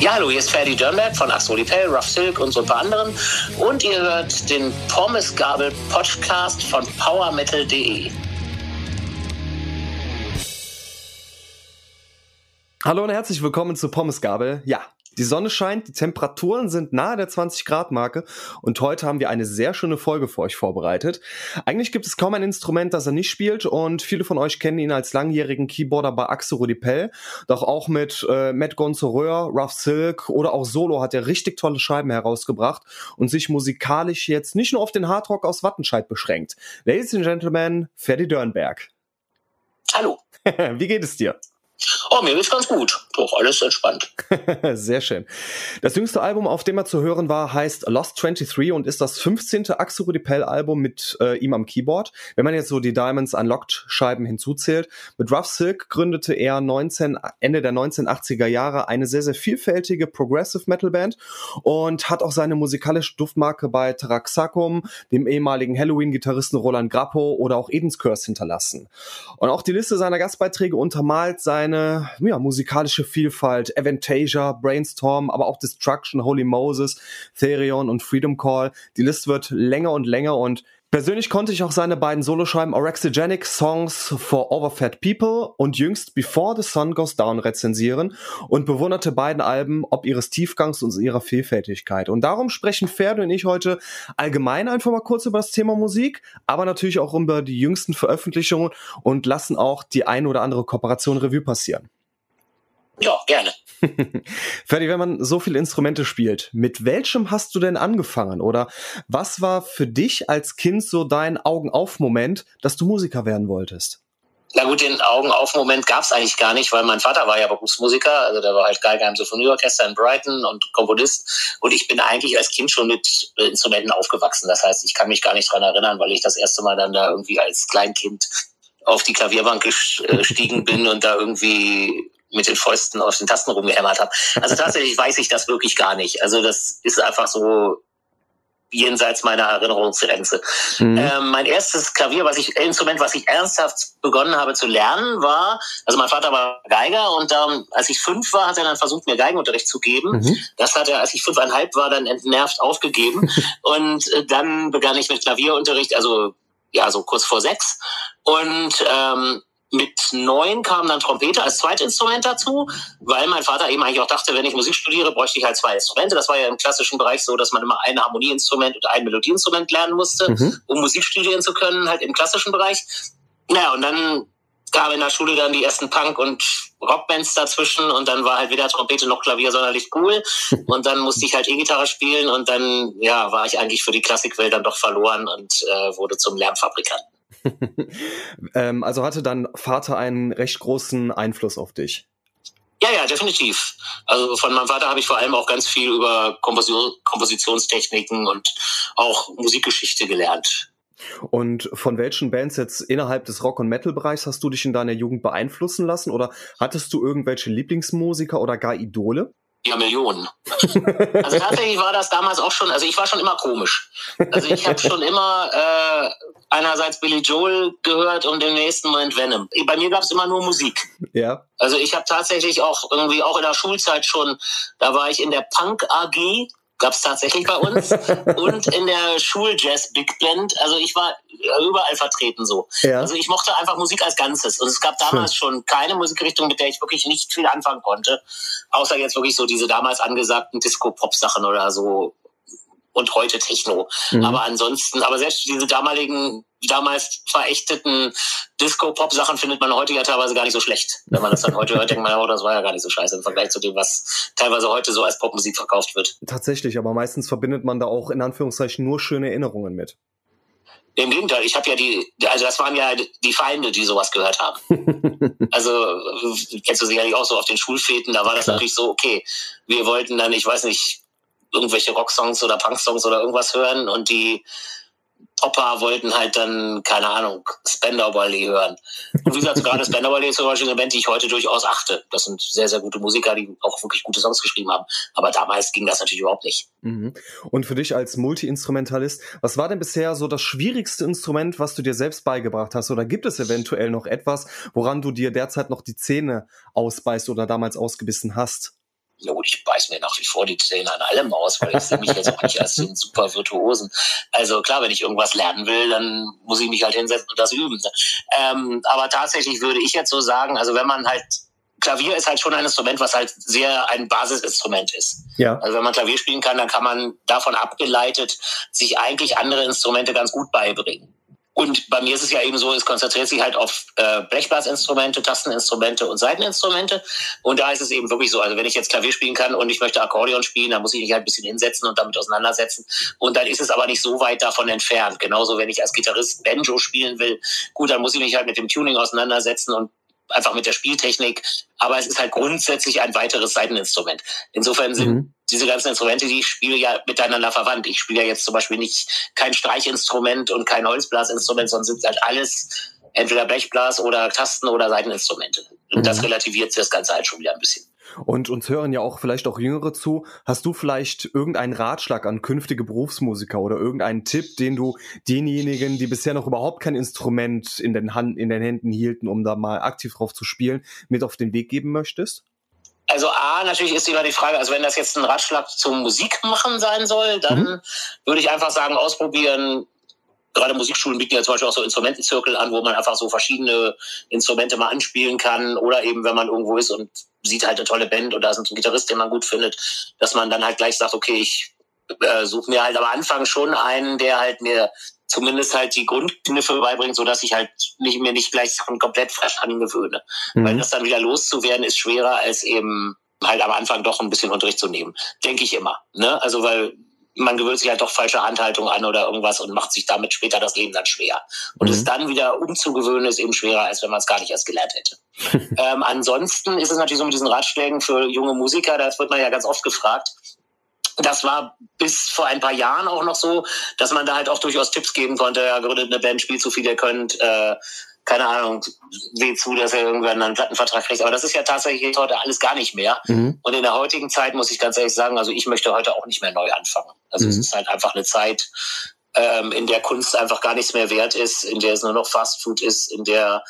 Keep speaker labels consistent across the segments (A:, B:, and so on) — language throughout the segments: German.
A: Ja, hallo, hier ist Ferdi Dörnberg von Axel Pell, Rough Silk und so ein paar anderen. Und ihr hört den Pommesgabel Podcast von powermetal.de.
B: Hallo und herzlich willkommen zu Pommesgabel. Ja, die Sonne scheint, die Temperaturen sind nahe der 20 Grad Marke und heute haben wir eine sehr schöne Folge für euch vorbereitet. Eigentlich gibt es kaum ein Instrument, das er nicht spielt und viele von euch kennen ihn als langjährigen Keyboarder bei Axel Rudipell. Doch auch mit äh, Matt Gonzoreur, Rough Silk oder auch Solo hat er richtig tolle Scheiben herausgebracht und sich musikalisch jetzt nicht nur auf den Hardrock aus Wattenscheid beschränkt. Ladies and Gentlemen, Ferdi Dörnberg.
A: Hallo.
B: Wie geht es dir?
A: Oh, mir geht's ganz gut. Doch, alles entspannt.
B: Sehr schön. Das jüngste Album, auf dem er zu hören war, heißt Lost 23 und ist das 15. Axel Rudipell Album mit äh, ihm am Keyboard. Wenn man jetzt so die Diamonds Unlocked Scheiben hinzuzählt. Mit Rough Silk gründete er 19, Ende der 1980er Jahre eine sehr, sehr vielfältige Progressive Metal Band und hat auch seine musikalische Duftmarke bei Taraxacum, dem ehemaligen Halloween-Gitarristen Roland Grappo oder auch Eden's Curse hinterlassen. Und auch die Liste seiner Gastbeiträge untermalt seine eine ja, musikalische Vielfalt, Aventasia, Brainstorm, aber auch Destruction, Holy Moses, Therion und Freedom Call. Die Liste wird länger und länger und Persönlich konnte ich auch seine beiden Soloscheiben Orexigenic Songs for Overfed People und jüngst Before the Sun Goes Down rezensieren und bewunderte beiden Alben ob ihres Tiefgangs und ihrer Vielfältigkeit. Und darum sprechen Ferde und ich heute allgemein einfach mal kurz über das Thema Musik, aber natürlich auch über die jüngsten Veröffentlichungen und lassen auch die ein oder andere Kooperation Revue passieren.
A: Ja, gerne.
B: Ferdi, wenn man so viele Instrumente spielt, mit welchem hast du denn angefangen? Oder was war für dich als Kind so dein Augen-auf-Moment, dass du Musiker werden wolltest?
A: Na gut, den Augen-auf-Moment gab es eigentlich gar nicht, weil mein Vater war ja Berufsmusiker, also der war halt Geiger im Symphonieorchester in Brighton und Komponist. Und ich bin eigentlich als Kind schon mit Instrumenten aufgewachsen. Das heißt, ich kann mich gar nicht dran erinnern, weil ich das erste Mal dann da irgendwie als Kleinkind auf die Klavierbank äh, gestiegen bin und da irgendwie mit den Fäusten auf den Tasten rumgehämmert habe. Also tatsächlich weiß ich das wirklich gar nicht. Also das ist einfach so jenseits meiner Erinnerungsgrenze. Mhm. Ähm, mein erstes Klavier, was ich Instrument, was ich ernsthaft begonnen habe zu lernen, war, also mein Vater war Geiger und ähm, als ich fünf war, hat er dann versucht, mir Geigenunterricht zu geben. Mhm. Das hat er, als ich fünfeinhalb war, dann entnervt aufgegeben und äh, dann begann ich mit Klavierunterricht, also ja so kurz vor sechs und ähm, mit neun kam dann Trompete als Zweitinstrument dazu, weil mein Vater eben eigentlich auch dachte, wenn ich Musik studiere, bräuchte ich halt zwei Instrumente. Das war ja im klassischen Bereich so, dass man immer ein Harmonieinstrument und ein Melodieinstrument lernen musste, mhm. um Musik studieren zu können, halt im klassischen Bereich. Naja, und dann gab in der Schule dann die ersten Punk- und Rockbands dazwischen und dann war halt weder Trompete noch Klavier sonderlich cool und dann musste ich halt E-Gitarre spielen und dann ja war ich eigentlich für die Klassikwelt dann doch verloren und äh, wurde zum Lärmfabrikanten.
B: ähm, also hatte dein Vater einen recht großen Einfluss auf dich?
A: Ja, ja, definitiv. Also von meinem Vater habe ich vor allem auch ganz viel über Komposition, Kompositionstechniken und auch Musikgeschichte gelernt.
B: Und von welchen Bands jetzt innerhalb des Rock- und Metal-Bereichs hast du dich in deiner Jugend beeinflussen lassen? Oder hattest du irgendwelche Lieblingsmusiker oder gar Idole?
A: Ja, Millionen. Also tatsächlich war das damals auch schon, also ich war schon immer komisch. Also ich habe schon immer äh, einerseits Billy Joel gehört und im nächsten Moment Venom. Bei mir gab es immer nur Musik.
B: Ja.
A: Also ich habe tatsächlich auch irgendwie, auch in der Schulzeit schon, da war ich in der Punk AG gab es tatsächlich bei uns und in der Schuljazz Big Band. Also ich war überall vertreten so. Ja. Also ich mochte einfach Musik als Ganzes und es gab damals Schön. schon keine Musikrichtung, mit der ich wirklich nicht viel anfangen konnte, außer jetzt wirklich so diese damals angesagten Disco-Pop-Sachen oder so und heute Techno. Mhm. Aber ansonsten, aber selbst diese damaligen, damals verächteten Disco-Pop-Sachen findet man heute ja teilweise gar nicht so schlecht. Wenn man das dann heute hört, denkt man, oh, das war ja gar nicht so scheiße im Vergleich zu dem, was teilweise heute so als Popmusik verkauft wird.
B: Tatsächlich, aber meistens verbindet man da auch in Anführungszeichen nur schöne Erinnerungen mit.
A: Im Gegenteil, ich habe ja die, also das waren ja die Feinde, die sowas gehört haben. also kennst du sicherlich auch so auf den Schulfäten, da war das Klar. natürlich so, okay, wir wollten dann, ich weiß nicht, irgendwelche Rocksongs oder Punksongs oder irgendwas hören und die Opa wollten halt dann, keine Ahnung, Spender Ballet hören. Und wie gesagt, gerade Spender Ballet ist zum Beispiel eine Band, die ich heute durchaus achte. Das sind sehr, sehr gute Musiker, die auch wirklich gute Songs geschrieben haben. Aber damals ging das natürlich überhaupt nicht.
B: Mhm. Und für dich als Multi-Instrumentalist, was war denn bisher so das schwierigste Instrument, was du dir selbst beigebracht hast? Oder gibt es eventuell noch etwas, woran du dir derzeit noch die Zähne ausbeißt oder damals ausgebissen hast?
A: Ja gut, ich beiß mir nach wie vor die Zähne an allem aus, weil ich sehe mich jetzt auch nicht als den super Virtuosen. Also klar, wenn ich irgendwas lernen will, dann muss ich mich halt hinsetzen und das üben. Ähm, aber tatsächlich würde ich jetzt so sagen, also wenn man halt Klavier ist halt schon ein Instrument, was halt sehr ein Basisinstrument ist. Ja. Also wenn man Klavier spielen kann, dann kann man davon abgeleitet sich eigentlich andere Instrumente ganz gut beibringen. Und bei mir ist es ja eben so, es konzentriert sich halt auf äh, Blechblasinstrumente, Tasteninstrumente und Seiteninstrumente. Und da ist es eben wirklich so, also wenn ich jetzt Klavier spielen kann und ich möchte Akkordeon spielen, dann muss ich mich halt ein bisschen hinsetzen und damit auseinandersetzen. Und dann ist es aber nicht so weit davon entfernt. Genauso, wenn ich als Gitarrist Banjo spielen will, gut, dann muss ich mich halt mit dem Tuning auseinandersetzen und einfach mit der Spieltechnik. Aber es ist halt grundsätzlich ein weiteres Seiteninstrument. Insofern sind mhm. diese ganzen Instrumente, die ich spiele, ja miteinander verwandt. Ich spiele ja jetzt zum Beispiel nicht kein Streichinstrument und kein Holzblasinstrument, sondern sind halt alles entweder Blechblas oder Tasten oder Seiteninstrumente. Und mhm. das relativiert das Ganze halt schon wieder ein bisschen.
B: Und uns hören ja auch vielleicht auch Jüngere zu. Hast du vielleicht irgendeinen Ratschlag an künftige Berufsmusiker oder irgendeinen Tipp, den du denjenigen, die bisher noch überhaupt kein Instrument in den, Hand, in den Händen hielten, um da mal aktiv drauf zu spielen, mit auf den Weg geben möchtest?
A: Also A, natürlich ist immer die Frage, also wenn das jetzt ein Ratschlag zum Musikmachen sein soll, dann mhm. würde ich einfach sagen, ausprobieren, gerade Musikschulen bieten ja zum Beispiel auch so Instrumentenzirkel an, wo man einfach so verschiedene Instrumente mal anspielen kann oder eben, wenn man irgendwo ist und sieht halt eine tolle Band und da ist ein Gitarrist, den man gut findet, dass man dann halt gleich sagt, okay, ich äh, suche mir halt am Anfang schon einen, der halt mir zumindest halt die Grundkniffe beibringt, so dass ich halt nicht mir nicht gleich Sachen komplett frisch angewöhne. Mhm. Weil das dann wieder loszuwerden ist schwerer als eben halt am Anfang doch ein bisschen Unterricht zu nehmen. Denke ich immer. Ne? Also weil man gewöhnt sich halt doch falsche Handhaltung an oder irgendwas und macht sich damit später das Leben dann schwer. Und mhm. es dann wieder umzugewöhnen ist eben schwerer, als wenn man es gar nicht erst gelernt hätte. ähm, ansonsten ist es natürlich so mit diesen Ratschlägen für junge Musiker, das wird man ja ganz oft gefragt. Das war bis vor ein paar Jahren auch noch so, dass man da halt auch durchaus Tipps geben konnte, ja, gründet eine Band, spielt so viel ihr könnt, äh, keine Ahnung, seht zu, dass er irgendwann einen Plattenvertrag kriegt. Aber das ist ja tatsächlich heute alles gar nicht mehr. Mhm. Und in der heutigen Zeit muss ich ganz ehrlich sagen, also ich möchte heute auch nicht mehr neu anfangen. Also mhm. es ist halt einfach eine Zeit, ähm, in der Kunst einfach gar nichts mehr wert ist, in der es nur noch Fast Food ist, in der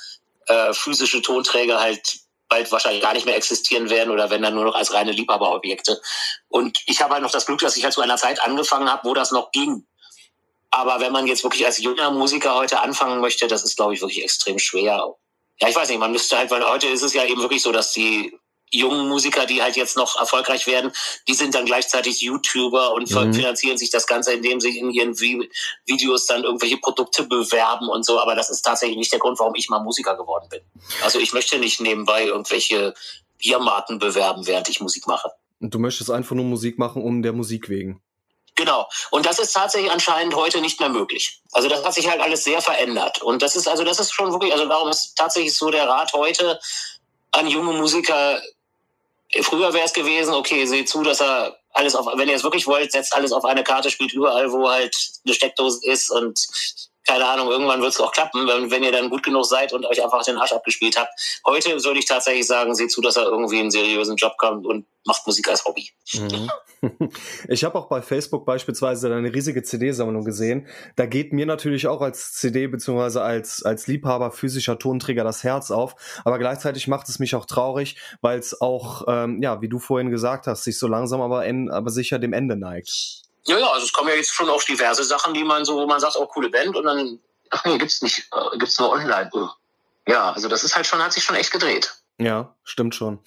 A: äh, physische Tonträger halt bald wahrscheinlich gar nicht mehr existieren werden oder wenn dann nur noch als reine Liebhaberobjekte. Und ich habe halt noch das Glück, dass ich halt zu einer Zeit angefangen habe, wo das noch ging. Aber wenn man jetzt wirklich als junger Musiker heute anfangen möchte, das ist, glaube ich, wirklich extrem schwer. Ja, ich weiß nicht, man müsste halt, weil heute ist es ja eben wirklich so, dass die jungen Musiker, die halt jetzt noch erfolgreich werden, die sind dann gleichzeitig YouTuber und mhm. finanzieren sich das Ganze, indem sie in ihren Videos dann irgendwelche Produkte bewerben und so. Aber das ist tatsächlich nicht der Grund, warum ich mal Musiker geworden bin. Also ich möchte nicht nebenbei irgendwelche Biermarken bewerben, während ich Musik mache.
B: Und du möchtest einfach nur Musik machen, um der Musik wegen.
A: Genau. Und das ist tatsächlich anscheinend heute nicht mehr möglich. Also das hat sich halt alles sehr verändert. Und das ist, also das ist schon wirklich, also darum ist tatsächlich so der Rat heute an junge Musiker. Früher wäre es gewesen, okay, seht zu, dass er alles auf, wenn ihr es wirklich wollt, setzt alles auf eine Karte, spielt überall, wo halt eine Steckdose ist und keine Ahnung, irgendwann wird es auch klappen, wenn, wenn ihr dann gut genug seid und euch einfach den Arsch abgespielt habt. Heute würde ich tatsächlich sagen, seht zu, dass er irgendwie einen seriösen Job kommt und macht Musik als Hobby. Mhm.
B: Ich habe auch bei Facebook beispielsweise eine riesige CD-Sammlung gesehen. Da geht mir natürlich auch als CD bzw. als, als Liebhaber physischer Tonträger das Herz auf. Aber gleichzeitig macht es mich auch traurig, weil es auch, ähm, ja, wie du vorhin gesagt hast, sich so langsam aber, aber sicher dem Ende neigt.
A: Ja, ja, also es kommen ja jetzt schon auch diverse Sachen, die man so, wo man sagt, oh, coole Band und dann, ach nee, gibt's nicht, äh, gibt's nur online. Ja, also das ist halt schon, hat sich schon echt gedreht.
B: Ja, stimmt schon.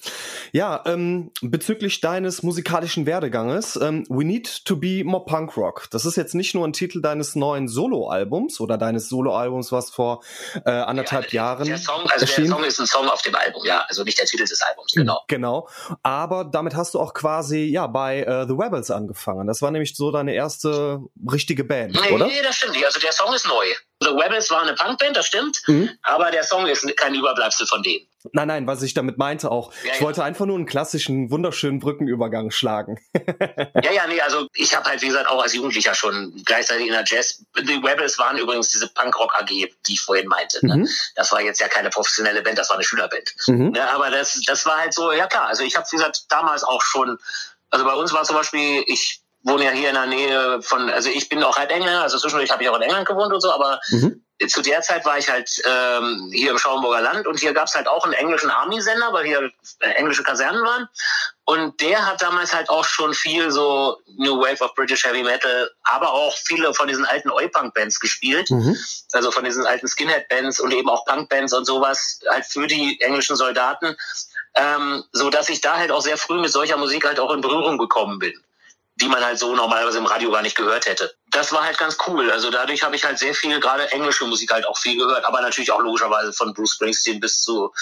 B: Ja, ähm, bezüglich deines musikalischen Werdeganges, ähm, We Need to Be More Punk Rock. Das ist jetzt nicht nur ein Titel deines neuen Soloalbums oder deines Soloalbums, was vor äh, anderthalb ja, Jahren
A: der Song, also erschien. Der Song ist ein Song auf dem Album, ja, also nicht der Titel des Albums, genau.
B: Genau, aber damit hast du auch quasi ja bei äh, The Rebels angefangen. Das war nämlich so deine erste richtige Band, nee, oder?
A: Nee, das stimmt nicht. Also der Song ist neu. The Rebels war eine Punkband, das stimmt, mhm. aber der Song ist kein Überbleibsel von denen.
B: Nein, nein, was ich damit meinte auch. Ja, ich ja. wollte einfach nur einen klassischen, wunderschönen Brückenübergang schlagen.
A: ja, ja, nee, also ich habe halt, wie gesagt, auch als Jugendlicher schon gleichzeitig in der Jazz. Die Rebels waren übrigens diese Punkrock AG, die ich vorhin meinte. Ne? Mhm. Das war jetzt ja keine professionelle Band, das war eine Schülerband. Mhm. Ja, aber das, das war halt so, ja klar, also ich habe, wie gesagt, damals auch schon, also bei uns war zum Beispiel, ich wohne ja hier in der Nähe von, also ich bin auch halt Engländer, also zwischendurch habe ich auch in England gewohnt und so, aber mhm. Zu der Zeit war ich halt ähm, hier im Schauenburger Land und hier gab's halt auch einen englischen Army-Sender, weil hier äh, englische Kasernen waren. Und der hat damals halt auch schon viel so New Wave of British Heavy Metal, aber auch viele von diesen alten Oi-Punk-Bands gespielt. Mhm. Also von diesen alten Skinhead-Bands und eben auch Punk-Bands und sowas, halt für die englischen Soldaten. Ähm, so dass ich da halt auch sehr früh mit solcher Musik halt auch in Berührung gekommen bin die man halt so normalerweise im Radio gar nicht gehört hätte. Das war halt ganz cool. Also dadurch habe ich halt sehr viel, gerade englische Musik halt auch viel gehört, aber natürlich auch logischerweise von Bruce Springsteen bis zu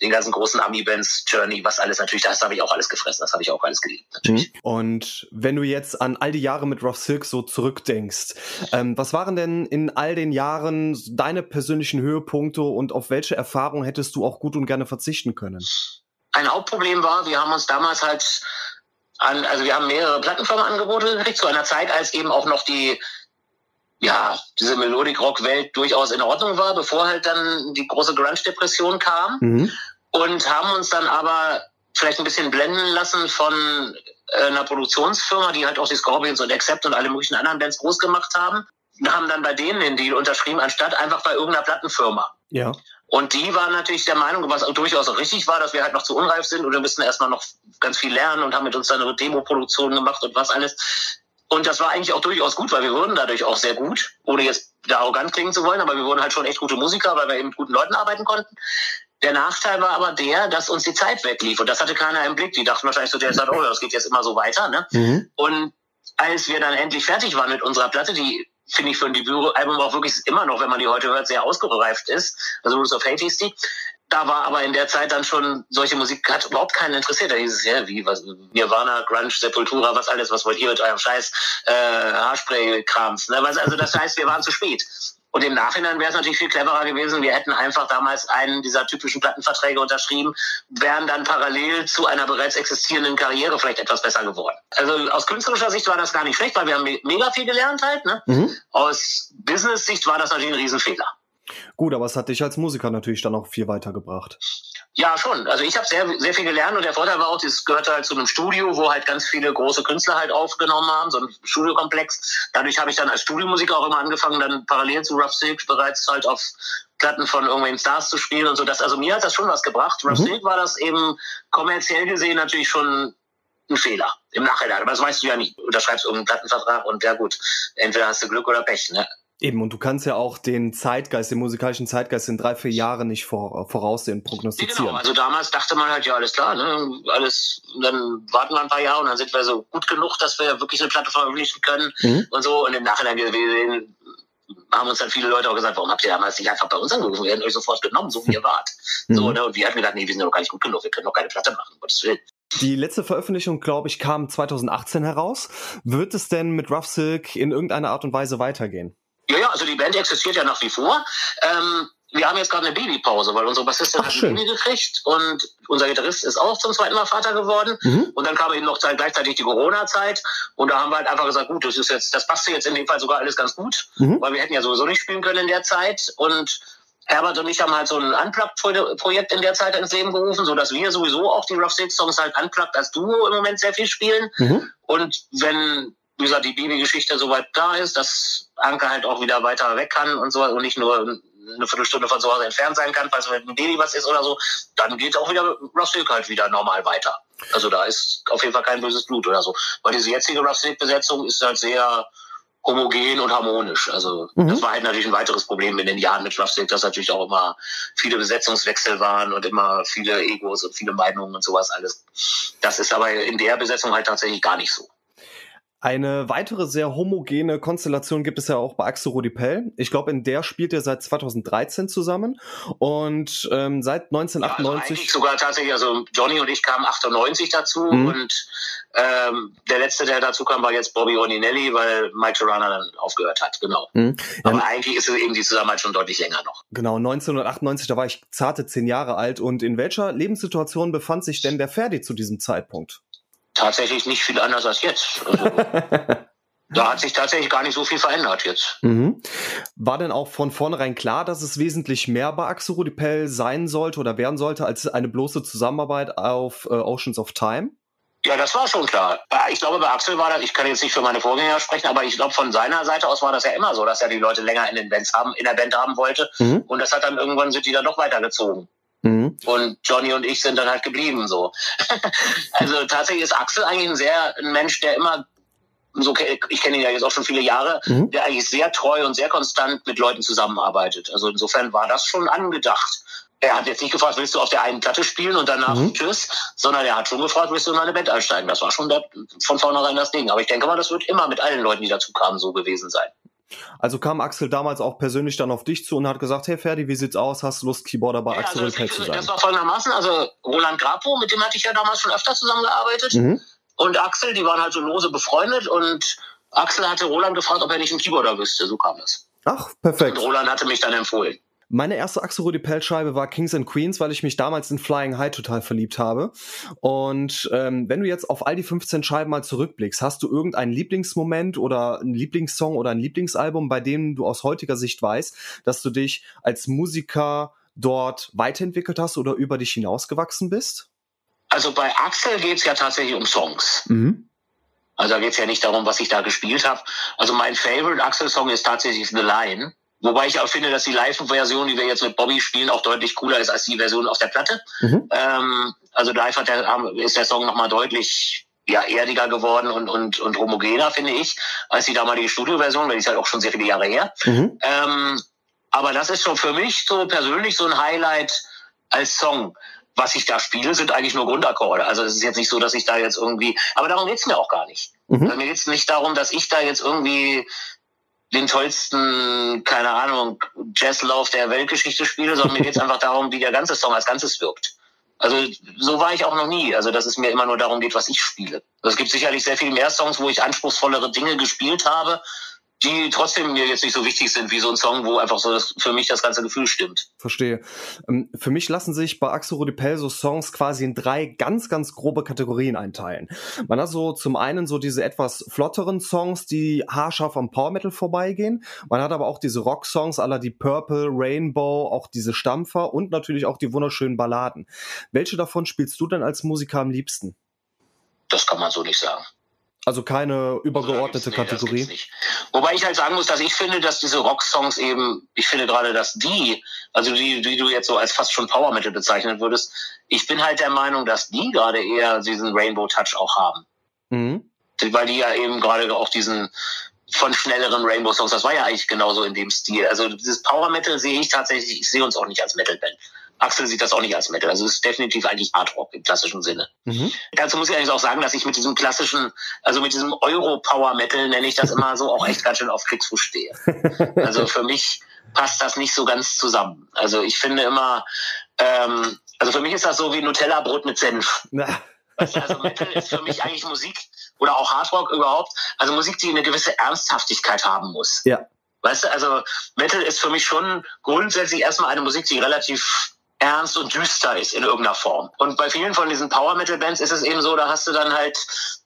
A: den ganzen großen Ami-Bands, Journey, was alles natürlich, das habe ich auch alles gefressen, das habe ich auch alles geliebt. Natürlich.
B: Mhm. Und wenn du jetzt an all die Jahre mit Rough Silk so zurückdenkst, ähm, was waren denn in all den Jahren deine persönlichen Höhepunkte und auf welche Erfahrungen hättest du auch gut und gerne verzichten können?
A: Ein Hauptproblem war, wir haben uns damals halt an, also wir haben mehrere Plattenfirmenangebote gekriegt, zu einer Zeit, als eben auch noch die, ja, diese Melodic-Rock-Welt durchaus in Ordnung war, bevor halt dann die große Grunge-Depression kam. Mhm. Und haben uns dann aber vielleicht ein bisschen blenden lassen von äh, einer Produktionsfirma, die halt auch die Scorpions und Accept und alle möglichen anderen Bands groß gemacht haben. Wir haben dann bei denen den Deal unterschrieben, anstatt einfach bei irgendeiner Plattenfirma.
B: Ja.
A: Und die waren natürlich der Meinung, was durchaus auch richtig war, dass wir halt noch zu unreif sind und wir müssten erstmal noch ganz viel lernen und haben mit uns dann eine Demo-Produktion gemacht und was alles. Und das war eigentlich auch durchaus gut, weil wir wurden dadurch auch sehr gut, ohne jetzt da arrogant klingen zu wollen, aber wir wurden halt schon echt gute Musiker, weil wir eben mit guten Leuten arbeiten konnten. Der Nachteil war aber der, dass uns die Zeit weglief und das hatte keiner im Blick. Die dachten wahrscheinlich zu der Zeit, oh, das geht jetzt immer so weiter. Ne? Mhm. Und als wir dann endlich fertig waren mit unserer Platte, die finde ich, für ein Debütalbum auch wirklich immer noch, wenn man die heute hört, sehr ausgereift ist. Also Rules of Hate hieß die. Da war aber in der Zeit dann schon solche Musik, hat überhaupt keinen interessiert. Da hieß es ja, wie, was, Nirvana, Grunge, Sepultura, was alles, was wollt ihr mit eurem scheiß äh, Haarspray-Krams. Ne? Also das heißt, wir waren zu spät. Und im Nachhinein wäre es natürlich viel cleverer gewesen. Wir hätten einfach damals einen dieser typischen Plattenverträge unterschrieben, wären dann parallel zu einer bereits existierenden Karriere vielleicht etwas besser geworden. Also aus künstlerischer Sicht war das gar nicht schlecht, weil wir haben mega viel gelernt halt. Ne? Mhm. Aus Business-Sicht war das natürlich ein Riesenfehler.
B: Gut, aber es hat dich als Musiker natürlich dann auch viel weitergebracht.
A: Ja, schon. Also ich habe sehr, sehr viel gelernt und der Vorteil war auch, das gehörte halt zu einem Studio, wo halt ganz viele große Künstler halt aufgenommen haben, so ein Studiokomplex. Dadurch habe ich dann als Studiomusiker auch immer angefangen, dann parallel zu Rough Silk bereits halt auf Platten von irgendwelchen Stars zu spielen und so. Das, also mir hat das schon was gebracht. Rough mhm. Silk war das eben kommerziell gesehen natürlich schon ein Fehler im Nachhinein. Aber das weißt du ja nie. Du unterschreibst irgendeinen Plattenvertrag und ja gut, entweder hast du Glück oder Pech. Ne?
B: Eben, und du kannst ja auch den Zeitgeist, den musikalischen Zeitgeist in drei, vier Jahren nicht vor, voraussehen, prognostizieren. Genau,
A: also damals dachte man halt, ja, alles klar, ne, alles, dann warten wir ein paar Jahre und dann sind wir so gut genug, dass wir wirklich eine Platte veröffentlichen können mhm. und so. Und im Nachhinein gesehen haben uns dann viele Leute auch gesagt, warum habt ihr damals nicht einfach bei uns angerufen? Wir hätten euch sofort genommen, so wie ihr wart. Mhm. So, ne, und wir hatten gedacht, nee, wir sind doch gar nicht gut genug, wir können doch keine Platte machen, um Gottes Willen.
B: Die letzte Veröffentlichung, glaube ich, kam 2018 heraus. Wird es denn mit Rough Silk in irgendeiner Art und Weise weitergehen?
A: Ja, ja, also die Band existiert ja nach wie vor. Ähm, wir haben jetzt gerade eine Babypause, weil unsere Bassistin Ach, hat ein Baby gekriegt und unser Gitarrist ist auch zum zweiten Mal Vater geworden. Mhm. Und dann kam eben noch gleichzeitig die Corona-Zeit und da haben wir halt einfach gesagt, gut, das ist jetzt, das passt jetzt in dem Fall sogar alles ganz gut, mhm. weil wir hätten ja sowieso nicht spielen können in der Zeit und Herbert und ich haben halt so ein Unplugged-Projekt in der Zeit ins Leben gerufen, so dass wir sowieso auch die Rough Six Songs halt Unplugged als Duo im Moment sehr viel spielen. Mhm. Und wenn wie gesagt, die Babygeschichte soweit da ist, dass Anke halt auch wieder weiter weg kann und so und nicht nur eine Viertelstunde von zu Hause entfernt sein kann, falls mit dem Baby was ist oder so, dann geht auch wieder Rustic halt wieder normal weiter. Also da ist auf jeden Fall kein böses Blut oder so. Weil diese jetzige Rustic-Besetzung ist halt sehr homogen und harmonisch. Also mhm. das war halt natürlich ein weiteres Problem in den Jahren mit Rustic, dass natürlich auch immer viele Besetzungswechsel waren und immer viele Egos und viele Meinungen und sowas alles. Das ist aber in der Besetzung halt tatsächlich gar nicht so.
B: Eine weitere sehr homogene Konstellation gibt es ja auch bei Axel Rodipell. Ich glaube, in der spielt er seit 2013 zusammen und ähm, seit 1998
A: ja, also sogar tatsächlich. Also Johnny und ich kamen 98 dazu mhm. und ähm, der letzte, der dazu kam, war jetzt Bobby Roninelli, weil Mike Tirana dann aufgehört hat. Genau. Mhm. Ja, Aber eigentlich ist es eben die Zusammenarbeit schon deutlich länger noch.
B: Genau, 1998, da war ich zarte zehn Jahre alt. Und in welcher Lebenssituation befand sich denn der Ferdi zu diesem Zeitpunkt?
A: Tatsächlich nicht viel anders als jetzt. Also, da hat sich tatsächlich gar nicht so viel verändert jetzt. Mhm.
B: War denn auch von vornherein klar, dass es wesentlich mehr bei Axel Rudipell sein sollte oder werden sollte als eine bloße Zusammenarbeit auf äh, Oceans of Time?
A: Ja, das war schon klar. Ich glaube, bei Axel war das, ich kann jetzt nicht für meine Vorgänger sprechen, aber ich glaube, von seiner Seite aus war das ja immer so, dass er die Leute länger in den Bands haben, in der Band haben wollte. Mhm. Und das hat dann irgendwann sind die dann doch weitergezogen. Mhm. Und Johnny und ich sind dann halt geblieben so. also tatsächlich ist Axel eigentlich ein sehr ein Mensch, der immer so ich kenne ihn ja jetzt auch schon viele Jahre, mhm. der eigentlich sehr treu und sehr konstant mit Leuten zusammenarbeitet. Also insofern war das schon angedacht. Er hat jetzt nicht gefragt, willst du auf der einen Platte spielen und danach mhm. tschüss, sondern er hat schon gefragt, willst du in eine Band einsteigen? Das war schon der, von vornherein das Ding. Aber ich denke mal, das wird immer mit allen Leuten, die dazu kamen, so gewesen sein.
B: Also kam Axel damals auch persönlich dann auf dich zu und hat gesagt, hey Ferdi, wie sieht's aus? Hast du Lust, Keyboarder bei ja, Axel also
A: Repel zu sein? Das war folgendermaßen, also Roland Grapo, mit dem hatte ich ja damals schon öfter zusammengearbeitet. Mhm. Und Axel, die waren halt so lose befreundet und Axel hatte Roland gefragt, ob er nicht einen Keyboarder wüsste. So kam das.
B: Ach, perfekt.
A: Und Roland hatte mich dann empfohlen.
B: Meine erste Axel Rudi Pell-Scheibe war Kings and Queens, weil ich mich damals in Flying High total verliebt habe. Und ähm, wenn du jetzt auf all die 15 Scheiben mal zurückblickst, hast du irgendeinen Lieblingsmoment oder einen Lieblingssong oder ein Lieblingsalbum, bei dem du aus heutiger Sicht weißt, dass du dich als Musiker dort weiterentwickelt hast oder über dich hinausgewachsen bist?
A: Also bei Axel geht's ja tatsächlich um Songs. Mhm. Also da geht's ja nicht darum, was ich da gespielt habe. Also mein Favorite Axel-Song ist tatsächlich The Line. Wobei ich auch finde, dass die Live-Version, die wir jetzt mit Bobby spielen, auch deutlich cooler ist als die Version auf der Platte. Mhm. Ähm, also live hat der, ist der Song nochmal deutlich ja, erdiger geworden und, und, und homogener, finde ich, als die damalige Studioversion, weil die ist halt auch schon sehr viele Jahre her. Mhm. Ähm, aber das ist schon für mich so persönlich so ein Highlight als Song. Was ich da spiele, sind eigentlich nur Grundakkorde. Also es ist jetzt nicht so, dass ich da jetzt irgendwie, aber darum geht's mir auch gar nicht. Mhm. Also mir geht's nicht darum, dass ich da jetzt irgendwie den tollsten, keine Ahnung, Jazzlauf der Weltgeschichte spiele, sondern mir geht es einfach darum, wie der ganze Song als Ganzes wirkt. Also so war ich auch noch nie. Also dass es mir immer nur darum geht, was ich spiele. Es gibt sicherlich sehr viel mehr Songs, wo ich anspruchsvollere Dinge gespielt habe, die trotzdem mir jetzt nicht so wichtig sind wie so ein Song, wo einfach so das, für mich das ganze Gefühl stimmt.
B: Verstehe. Ähm, für mich lassen sich bei Axel Rodipel so Songs quasi in drei ganz, ganz grobe Kategorien einteilen. Man hat so zum einen so diese etwas flotteren Songs, die haarscharf am Power Metal vorbeigehen. Man hat aber auch diese Rock-Songs aller die Purple, Rainbow, auch diese Stampfer und natürlich auch die wunderschönen Balladen. Welche davon spielst du denn als Musiker am liebsten?
A: Das kann man so nicht sagen.
B: Also keine übergeordnete nee, Kategorie.
A: Wobei ich halt sagen muss, dass ich finde, dass diese Rocksongs eben, ich finde gerade, dass die, also die, die du jetzt so als fast schon Power Metal bezeichnen würdest, ich bin halt der Meinung, dass die gerade eher diesen Rainbow Touch auch haben. Mhm. Weil die ja eben gerade auch diesen von schnelleren Rainbow Songs, das war ja eigentlich genauso in dem Stil. Also dieses Power Metal sehe ich tatsächlich, ich sehe uns auch nicht als Metal Band. Axel sieht das auch nicht als Metal. Also es ist definitiv eigentlich Art Rock im klassischen Sinne. Mhm. Dazu muss ich eigentlich auch sagen, dass ich mit diesem klassischen, also mit diesem Euro-Power-Metal, nenne ich das immer so, auch echt ganz schön auf Kriegsfuß stehe. Also für mich passt das nicht so ganz zusammen. Also ich finde immer, ähm, also für mich ist das so wie Nutella-Brot mit Senf. Weißt du, also Metal ist für mich eigentlich Musik oder auch Hardrock überhaupt, also Musik, die eine gewisse Ernsthaftigkeit haben muss. Ja. Weißt du, also Metal ist für mich schon grundsätzlich erstmal eine Musik, die relativ ernst und düster ist in irgendeiner Form. Und bei vielen von diesen Power Metal Bands ist es eben so, da hast du dann halt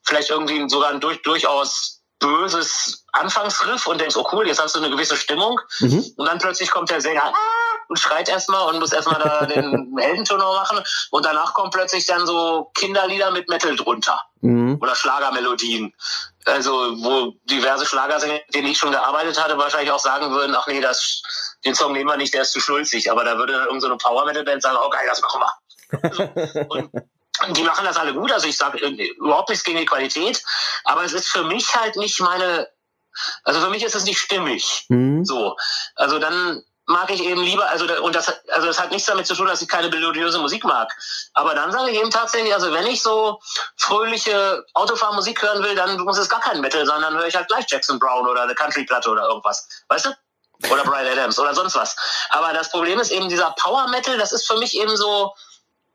A: vielleicht irgendwie sogar ein durch, durchaus böses Anfangsriff und denkst, oh cool, jetzt hast du eine gewisse Stimmung. Mhm. Und dann plötzlich kommt der Sänger und schreit erstmal und muss erstmal da den Heldenton machen. Und danach kommt plötzlich dann so Kinderlieder mit Metal drunter. Mhm. Oder Schlagermelodien. Also, wo diverse Schlagersänger, denen ich schon gearbeitet hatte, wahrscheinlich auch sagen würden, ach nee, das, den Song nehmen wir nicht, der ist zu schnulzig. Aber da würde dann irgendeine so Power Metal Band sagen, oh geil, das machen wir. Also, und die machen das alle gut. Also ich sage überhaupt nichts gegen die Qualität, aber es ist für mich halt nicht meine, also für mich ist es nicht stimmig. Mhm. So, also dann mag ich eben lieber, also und das, also das hat nichts damit zu tun, dass ich keine melodiöse Musik mag. Aber dann sage ich eben tatsächlich, also wenn ich so fröhliche Autofahrmusik hören will, dann muss es gar kein Metal sein, dann höre ich halt gleich Jackson Brown oder eine Country-Platte oder irgendwas. Weißt du? Oder Brian Adams oder sonst was. Aber das Problem ist eben dieser Power Metal, das ist für mich eben so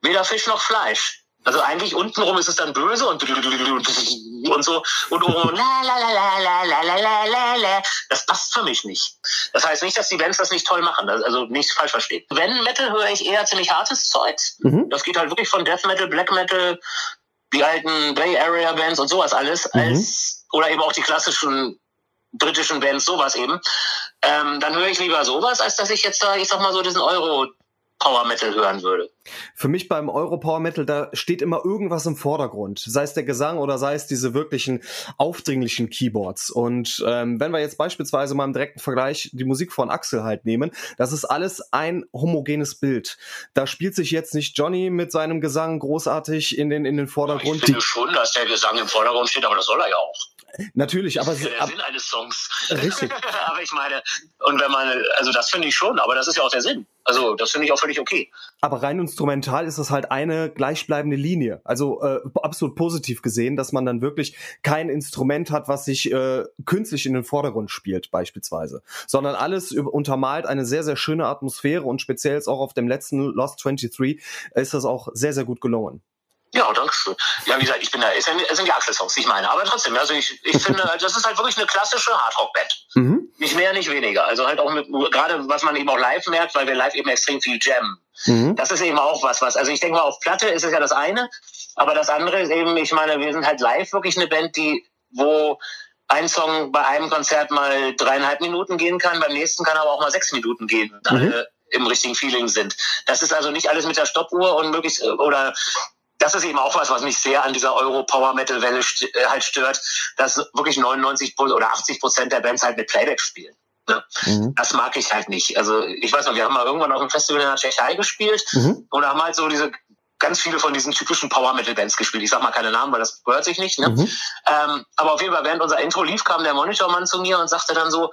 A: weder Fisch noch Fleisch. Also eigentlich untenrum ist es dann böse und und so und oben la la la la la la la la la. Das passt für mich nicht. Das heißt nicht, dass die Bands das nicht toll machen. Also nicht falsch verstehen. Wenn Metal höre ich eher ziemlich hartes Zeug. Mhm. Das geht halt wirklich von Death Metal, Black Metal, die alten Bay Area Bands und sowas alles, mhm. als oder eben auch die klassischen britischen Bands, sowas eben. Ähm, dann höre ich lieber sowas, als dass ich jetzt da, ich sag mal so, diesen Euro Power Metal hören würde.
B: Für mich beim Euro Power Metal, da steht immer irgendwas im Vordergrund. Sei es der Gesang oder sei es diese wirklichen aufdringlichen Keyboards. Und ähm, wenn wir jetzt beispielsweise mal im direkten Vergleich die Musik von Axel halt nehmen, das ist alles ein homogenes Bild. Da spielt sich jetzt nicht Johnny mit seinem Gesang großartig in den, in den Vordergrund.
A: Ich finde schon, dass der Gesang im Vordergrund steht, aber das soll er ja auch.
B: Natürlich, aber
A: das ist ja der Sinn eines Songs. Richtig. aber ich meine, und wenn man, also das finde ich schon, aber das ist ja auch der Sinn. Also das finde ich auch völlig okay.
B: Aber rein instrumental ist das halt eine gleichbleibende Linie. Also äh, absolut positiv gesehen, dass man dann wirklich kein Instrument hat, was sich äh, künstlich in den Vordergrund spielt, beispielsweise. Sondern alles untermalt eine sehr, sehr schöne Atmosphäre und speziell jetzt auch auf dem letzten Lost 23 ist das auch sehr, sehr gut gelungen.
A: Ja, danke schön. Ja, wie gesagt, ich bin da, es sind, die Axel-Songs, ich meine. Aber trotzdem, also ich, ich finde, das ist halt wirklich eine klassische Hardrock-Band. Mhm. Nicht mehr, nicht weniger. Also halt auch mit, gerade was man eben auch live merkt, weil wir live eben extrem viel jammen. Mhm. Das ist eben auch was, was, also ich denke mal, auf Platte ist es ja das eine, aber das andere ist eben, ich meine, wir sind halt live wirklich eine Band, die, wo ein Song bei einem Konzert mal dreieinhalb Minuten gehen kann, beim nächsten kann aber auch mal sechs Minuten gehen. Mhm. Alle im richtigen Feeling sind. Das ist also nicht alles mit der Stoppuhr und möglichst oder das ist eben auch was, was mich sehr an dieser Euro-Power-Metal-Welle st äh, halt stört, dass wirklich 99 oder 80 Prozent der Bands halt mit Playback spielen. Ne? Mhm. Das mag ich halt nicht. Also ich weiß noch, wir haben mal irgendwann auf einem Festival in der Tschechei gespielt mhm. und haben halt so diese ganz viele von diesen typischen Power-Metal-Bands gespielt. Ich sag mal keine Namen, weil das gehört sich nicht. Ne? Mhm. Ähm, aber auf jeden Fall, während unser Intro lief, kam der Monitormann zu mir und sagte dann so,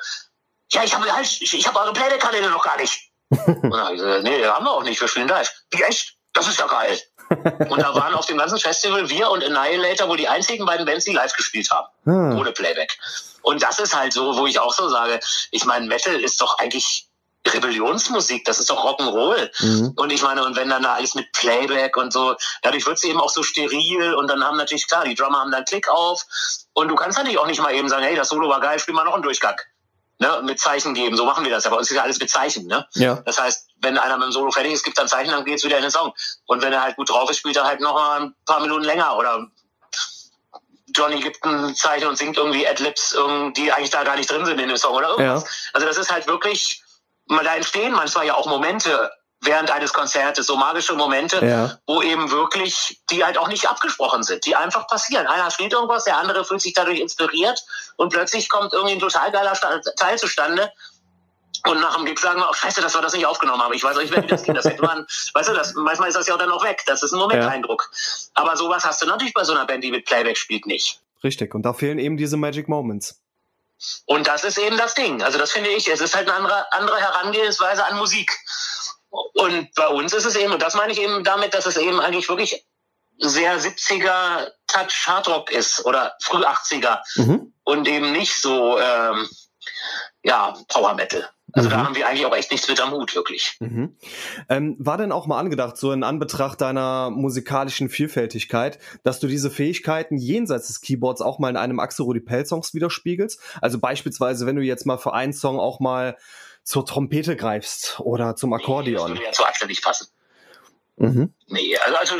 A: ja, ich habe halt, ich, hab eure Playback-Kanäle noch gar nicht. und dann habe ich gesagt, nee, haben wir auch nicht, wir spielen live. Wie echt? Das ist ja geil. Und da waren auf dem ganzen Festival wir und Annihilator wohl die einzigen beiden Bands, die live gespielt haben. Hm. Ohne Playback. Und das ist halt so, wo ich auch so sage, ich meine, Metal ist doch eigentlich Rebellionsmusik, das ist doch Rock'n'Roll. Mhm. Und ich meine, und wenn dann da alles mit Playback und so, dadurch wird es eben auch so steril und dann haben natürlich, klar, die Drummer haben dann Klick auf und du kannst natürlich auch nicht mal eben sagen, hey, das Solo war geil, spiel mal noch einen Durchgang ne, mit Zeichen geben. So machen wir das ja. Bei uns ist ja alles mit Zeichen. Ne? Ja. Das heißt, wenn einer mit dem Solo fertig ist, gibt dann Zeichen, dann geht's wieder in den Song. Und wenn er halt gut drauf ist, spielt er halt noch mal ein paar Minuten länger oder Johnny gibt ein Zeichen und singt irgendwie Adlibs, die eigentlich da gar nicht drin sind in dem Song oder irgendwas. Ja. Also das ist halt wirklich, da entstehen manchmal ja auch Momente während eines Konzertes, so magische Momente, ja. wo eben wirklich, die halt auch nicht abgesprochen sind, die einfach passieren. Einer spielt irgendwas, der andere fühlt sich dadurch inspiriert und plötzlich kommt irgendwie ein total geiler Teil zustande. Und nach dem Gig sagen wir, oh scheiße, dass wir das nicht aufgenommen haben. Ich weiß auch nicht, wie das ging. Das hätte man, weißt du, das, manchmal ist das ja auch dann noch weg. Das ist ein Momenteindruck. Ja. Aber sowas hast du natürlich bei so einer Band, die mit Playback spielt, nicht.
B: Richtig. Und da fehlen eben diese Magic Moments.
A: Und das ist eben das Ding. Also das finde ich, es ist halt eine andere, andere Herangehensweise an Musik. Und bei uns ist es eben, und das meine ich eben damit, dass es eben eigentlich wirklich sehr 70er Touch Hardrock ist oder früh 80er mhm. und eben nicht so ähm, ja Power Metal. Also mhm. da haben wir eigentlich auch echt nichts mit am Hut, wirklich.
B: Mhm. Ähm, war denn auch mal angedacht, so in Anbetracht deiner musikalischen Vielfältigkeit, dass du diese Fähigkeiten jenseits des Keyboards auch mal in einem Axel Rudi Pell Songs widerspiegelst? Also beispielsweise, wenn du jetzt mal für einen Song auch mal zur Trompete greifst oder zum Akkordeon. Nee, das
A: würde ja zu Axel nicht passen. Mhm. Nee, also, also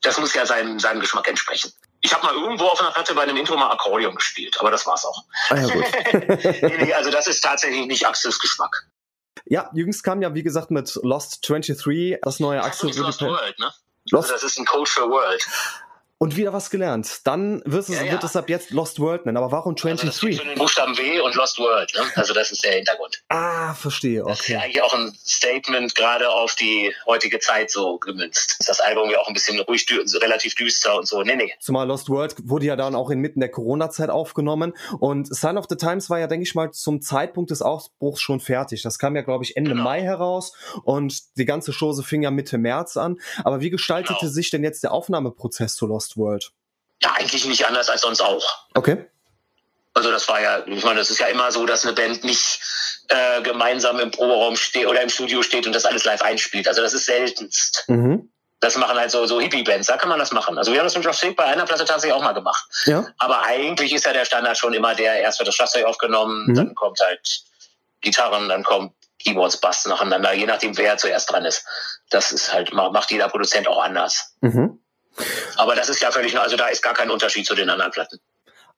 A: das muss ja seinem, seinem Geschmack entsprechen. Ich habe mal irgendwo auf einer Platte bei einem Intro mal Akkordeon gespielt, aber das war's auch. Ah, ja, nee, nee, also das ist tatsächlich nicht Axels Geschmack.
B: Ja, jüngst kam ja, wie gesagt, mit Lost 23 das neue Axel.
A: Lost World, ne? Lost? Also das ist ein Code for World
B: und wieder was gelernt. Dann wird es, ja, ja. wird es ab jetzt Lost World nennen. Aber warum 23? Also das
A: für den Buchstaben W und Lost World. Ne? Also das ist der Hintergrund.
B: Ah, verstehe. Okay. Das ist
A: ja eigentlich auch ein Statement gerade auf die heutige Zeit so gemünzt. Das Album ja auch ein bisschen ruhig, relativ düster und so. Nee, nee.
B: Zumal Lost World wurde ja dann auch inmitten der Corona-Zeit aufgenommen. Und Sign of the Times war ja, denke ich mal, zum Zeitpunkt des Ausbruchs schon fertig. Das kam ja, glaube ich, Ende genau. Mai heraus. Und die ganze Chose fing ja Mitte März an. Aber wie gestaltete genau. sich denn jetzt der Aufnahmeprozess zu Lost World?
A: Ja, eigentlich nicht anders als sonst auch.
B: Okay.
A: Also das war ja, ich meine, es ist ja immer so, dass eine Band nicht äh, gemeinsam im Proberaum steht oder im Studio steht und das alles live einspielt. Also das ist seltenst. Mhm. Das machen halt so, so Hippie-Bands, da kann man das machen. Also wir haben das mit Josh bei einer Platte tatsächlich auch mal gemacht. Ja. Aber eigentlich ist ja der Standard schon immer der, erst wird das Schlagzeug aufgenommen, mhm. dann kommt halt Gitarren, dann kommt Keyboards, Bass nacheinander, je nachdem wer zuerst dran ist. Das ist halt, macht jeder Produzent auch anders. Mhm. Aber das ist ja völlig, also da ist gar kein Unterschied zu den anderen Platten.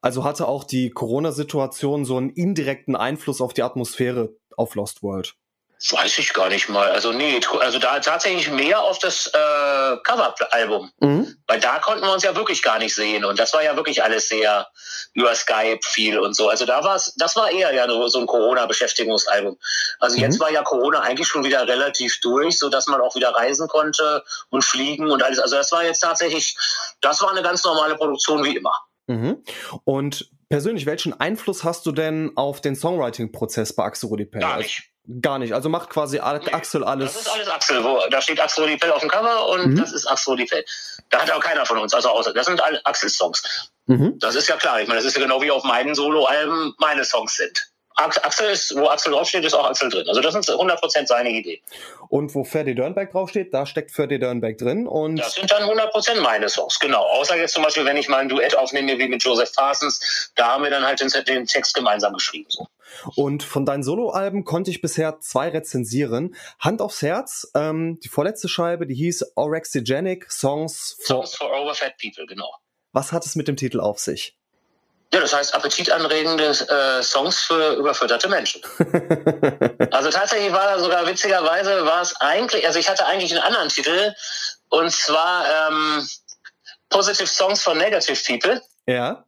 B: Also hatte auch die Corona-Situation so einen indirekten Einfluss auf die Atmosphäre auf Lost World?
A: Weiß ich gar nicht mal. Also nee, also da tatsächlich mehr auf das äh, Cover-Album. Mhm. Weil da konnten wir uns ja wirklich gar nicht sehen. Und das war ja wirklich alles sehr über Skype viel und so. Also da war es, das war eher ja so ein Corona-Beschäftigungsalbum. Also mhm. jetzt war ja Corona eigentlich schon wieder relativ durch, so dass man auch wieder reisen konnte und fliegen und alles. Also das war jetzt tatsächlich, das war eine ganz normale Produktion wie immer.
B: Mhm. Und persönlich, welchen Einfluss hast du denn auf den Songwriting-Prozess bei Axel Rudi
A: Gar nicht.
B: Gar nicht. Also macht quasi Axel alles.
A: Das ist alles Axel. Wo, da steht Axel Rodipell auf dem Cover und mhm. das ist Axel Rodipell. Da hat auch keiner von uns, also außer, das sind alle Axel-Songs. Mhm. Das ist ja klar. Ich meine, das ist ja genau wie auf meinen Solo-Alben meine Songs sind. Axel ist, wo Axel draufsteht, ist auch Axel drin. Also das ist 100% seine Idee.
B: Und wo Ferdi Dörnberg draufsteht, da steckt Ferdi Dörnberg drin. Und
A: das sind dann 100% meine Songs, genau. Außer jetzt zum Beispiel, wenn ich mal ein Duett aufnehme, wie mit Joseph Parsons, da haben wir dann halt den, den Text gemeinsam geschrieben. So.
B: Und von deinen Soloalben konnte ich bisher zwei rezensieren. Hand aufs Herz, ähm, die vorletzte Scheibe, die hieß Orexigenic Songs
A: for, Songs for Overfed People, genau.
B: Was hat es mit dem Titel auf sich?
A: Ja, das heißt appetitanregende äh, Songs für überfütterte Menschen. also tatsächlich war da sogar witzigerweise war es eigentlich, also ich hatte eigentlich einen anderen Titel und zwar ähm, Positive Songs for Negative People.
B: Ja.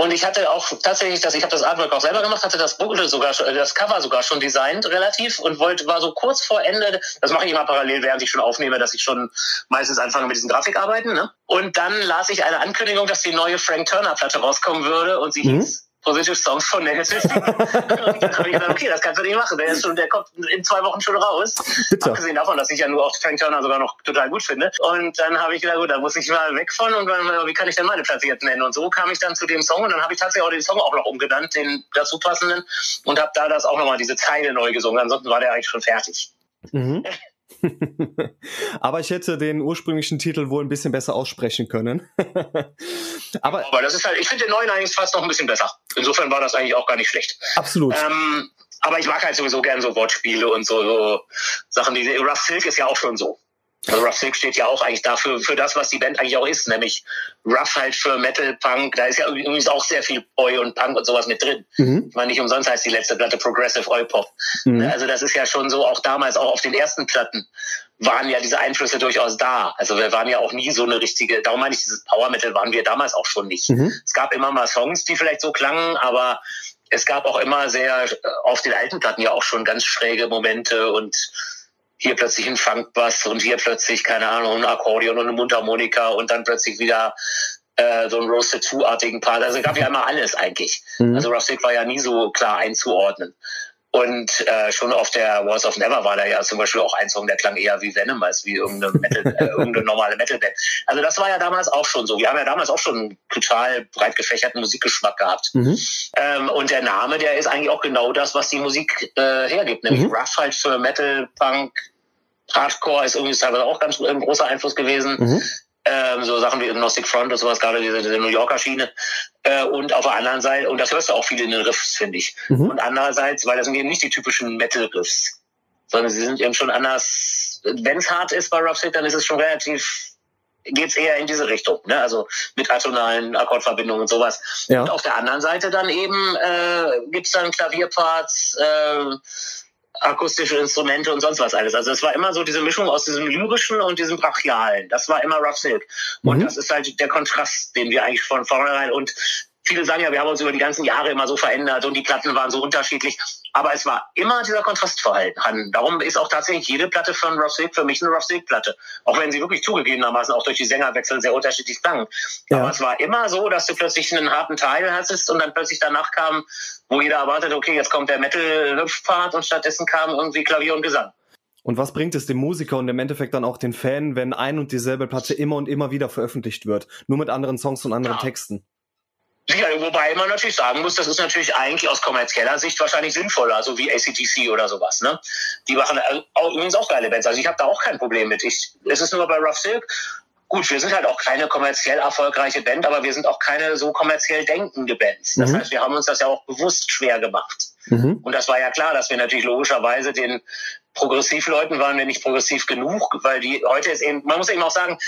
A: Und ich hatte auch tatsächlich, das, ich habe das Artwork auch selber gemacht, hatte das Booklet sogar schon, das Cover sogar schon designt relativ und wollte, war so kurz vor Ende, das mache ich immer parallel, während ich schon aufnehme, dass ich schon meistens anfange mit diesen Grafikarbeiten. Ne? Und dann las ich eine Ankündigung, dass die neue Frank Turner Platte rauskommen würde und sie mhm. hieß Positive Songs von Negative und dann habe ich gedacht, okay, das kannst du nicht machen. Der, ist schon, der kommt in zwei Wochen schon raus. Bitte. Abgesehen davon, dass ich ja nur auch Frank Turner sogar noch total gut finde. Und dann habe ich gedacht, gut, da muss ich mal weg von und dann, wie kann ich denn meine Platz jetzt nennen? Und so kam ich dann zu dem Song und dann habe ich tatsächlich auch den Song auch noch umgenannt, den dazu passenden und habe da das auch nochmal diese Zeile neu gesungen. Ansonsten war der eigentlich schon fertig. Mhm.
B: Aber ich hätte den ursprünglichen Titel wohl ein bisschen besser aussprechen können.
A: Aber, Aber das ist halt, ich finde den neuen eigentlich fast noch ein bisschen besser. Insofern war das eigentlich auch gar nicht schlecht.
B: Absolut.
A: Ähm, aber ich mag halt sowieso gern so Wortspiele und so, so Sachen, die Rough Silk ist ja auch schon so. Also Rough Silk steht ja auch eigentlich dafür, für das, was die Band eigentlich auch ist, nämlich Rough halt für Metal, Punk. Da ist ja übrigens auch sehr viel Oi und Punk und sowas mit drin. Mhm. Ich meine, nicht umsonst heißt die letzte Platte Progressive Oi Pop. Mhm. Also das ist ja schon so, auch damals, auch auf den ersten Platten waren ja diese Einflüsse durchaus da. Also wir waren ja auch nie so eine richtige, darum meine ich, dieses Power Metal waren wir damals auch schon nicht. Mhm. Es gab immer mal Songs, die vielleicht so klangen, aber es gab auch immer sehr, auf den alten Platten ja auch schon ganz schräge Momente und hier plötzlich ein Funkbass und hier plötzlich, keine Ahnung, ein Akkordeon und eine Mundharmonika und dann plötzlich wieder äh, so ein Roasted Two-artigen Part. Also gab ja immer alles eigentlich. Mhm. Also Rustic war ja nie so klar einzuordnen. Und äh, schon auf der Walls of Never war da ja zum Beispiel auch ein Song, der klang eher wie Venom als wie irgendeine, Metal, äh, irgendeine normale Metalband. Also das war ja damals auch schon so. Wir haben ja damals auch schon einen total breit gefächerten Musikgeschmack gehabt. Mhm. Ähm, und der Name, der ist eigentlich auch genau das, was die Musik äh, hergibt. Nämlich mhm. Rough halt für Metal, Punk, Hardcore ist irgendwie teilweise auch ganz ein großer Einfluss gewesen. Mhm. Ähm, so Sachen wie Agnostic Front und sowas, gerade diese, diese New Yorker Schiene. Äh, und auf der anderen Seite, und das hörst du auch viel in den Riffs, finde ich. Mhm. Und andererseits, weil das sind eben nicht die typischen Metal-Riffs, sondern sie sind eben schon anders. Wenn es hart ist bei Roughstick, dann ist es schon relativ geht's eher in diese Richtung, ne? also mit atonalen Akkordverbindungen und sowas. Ja. Und auf der anderen Seite dann eben äh, gibt's dann Klavierparts, äh, akustische Instrumente und sonst was alles. Also es war immer so diese Mischung aus diesem lyrischen und diesem brachialen. Das war immer Rough Silk. Und mhm. das ist halt der Kontrast, den wir eigentlich von vornherein und viele sagen ja, wir haben uns über die ganzen Jahre immer so verändert und die Platten waren so unterschiedlich. Aber es war immer dieser Kontrast vorhanden. Darum ist auch tatsächlich jede Platte von Rough Silk für mich eine Rough Silk Platte. Auch wenn sie wirklich zugegebenermaßen auch durch die Sängerwechsel sehr unterschiedlich klangen. Ja. Aber es war immer so, dass du plötzlich einen harten Teil hattest und dann plötzlich danach kam, wo jeder erwartet, okay, jetzt kommt der Metal-Hüpf-Part und stattdessen kam irgendwie Klavier und Gesang.
B: Und was bringt es dem Musiker und im Endeffekt dann auch den Fan, wenn ein und dieselbe Platte immer und immer wieder veröffentlicht wird? Nur mit anderen Songs und anderen ja. Texten.
A: Wobei man natürlich sagen muss, das ist natürlich eigentlich aus kommerzieller Sicht wahrscheinlich sinnvoller, so wie ACDC oder sowas. Ne? Die machen äh, auch, übrigens auch geile Bands. Also ich habe da auch kein Problem mit. Ich, es ist nur bei Rough Silk. Gut, wir sind halt auch keine kommerziell erfolgreiche Band, aber wir sind auch keine so kommerziell denkende Bands. Das mhm. heißt, wir haben uns das ja auch bewusst schwer gemacht. Mhm. Und das war ja klar, dass wir natürlich logischerweise den Progressivleuten waren wir nicht progressiv genug, weil die heute ist eben, man muss eben auch sagen,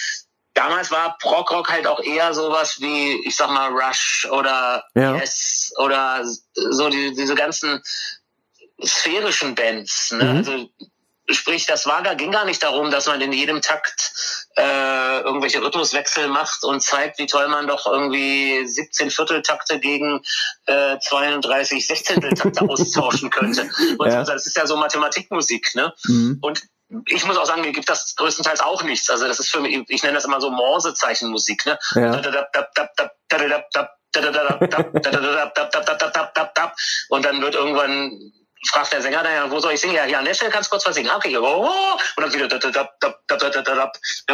A: damals war Prog-Rock halt auch eher sowas wie, ich sag mal, Rush oder ja. Yes oder so die, diese ganzen sphärischen Bands. Ne? Mhm. Also sprich, das war da ging gar nicht darum, dass man in jedem Takt äh, irgendwelche Rhythmuswechsel macht und zeigt, wie toll man doch irgendwie 17 Vierteltakte gegen äh, 32 Sechzehnteltakte austauschen könnte. Und ja. das ist ja so Mathematikmusik, ne? Mhm. Und ich muss auch sagen, mir gibt das größtenteils auch nichts. Also das ist für mich, ich nenne das immer so Morsezeichenmusik, ne? Ja. Und dann wird irgendwann fragt der Sänger dann ja, wo soll ich singen? Ja, hier an der Stelle kannst du kurz was singen. Okay, und dann wieder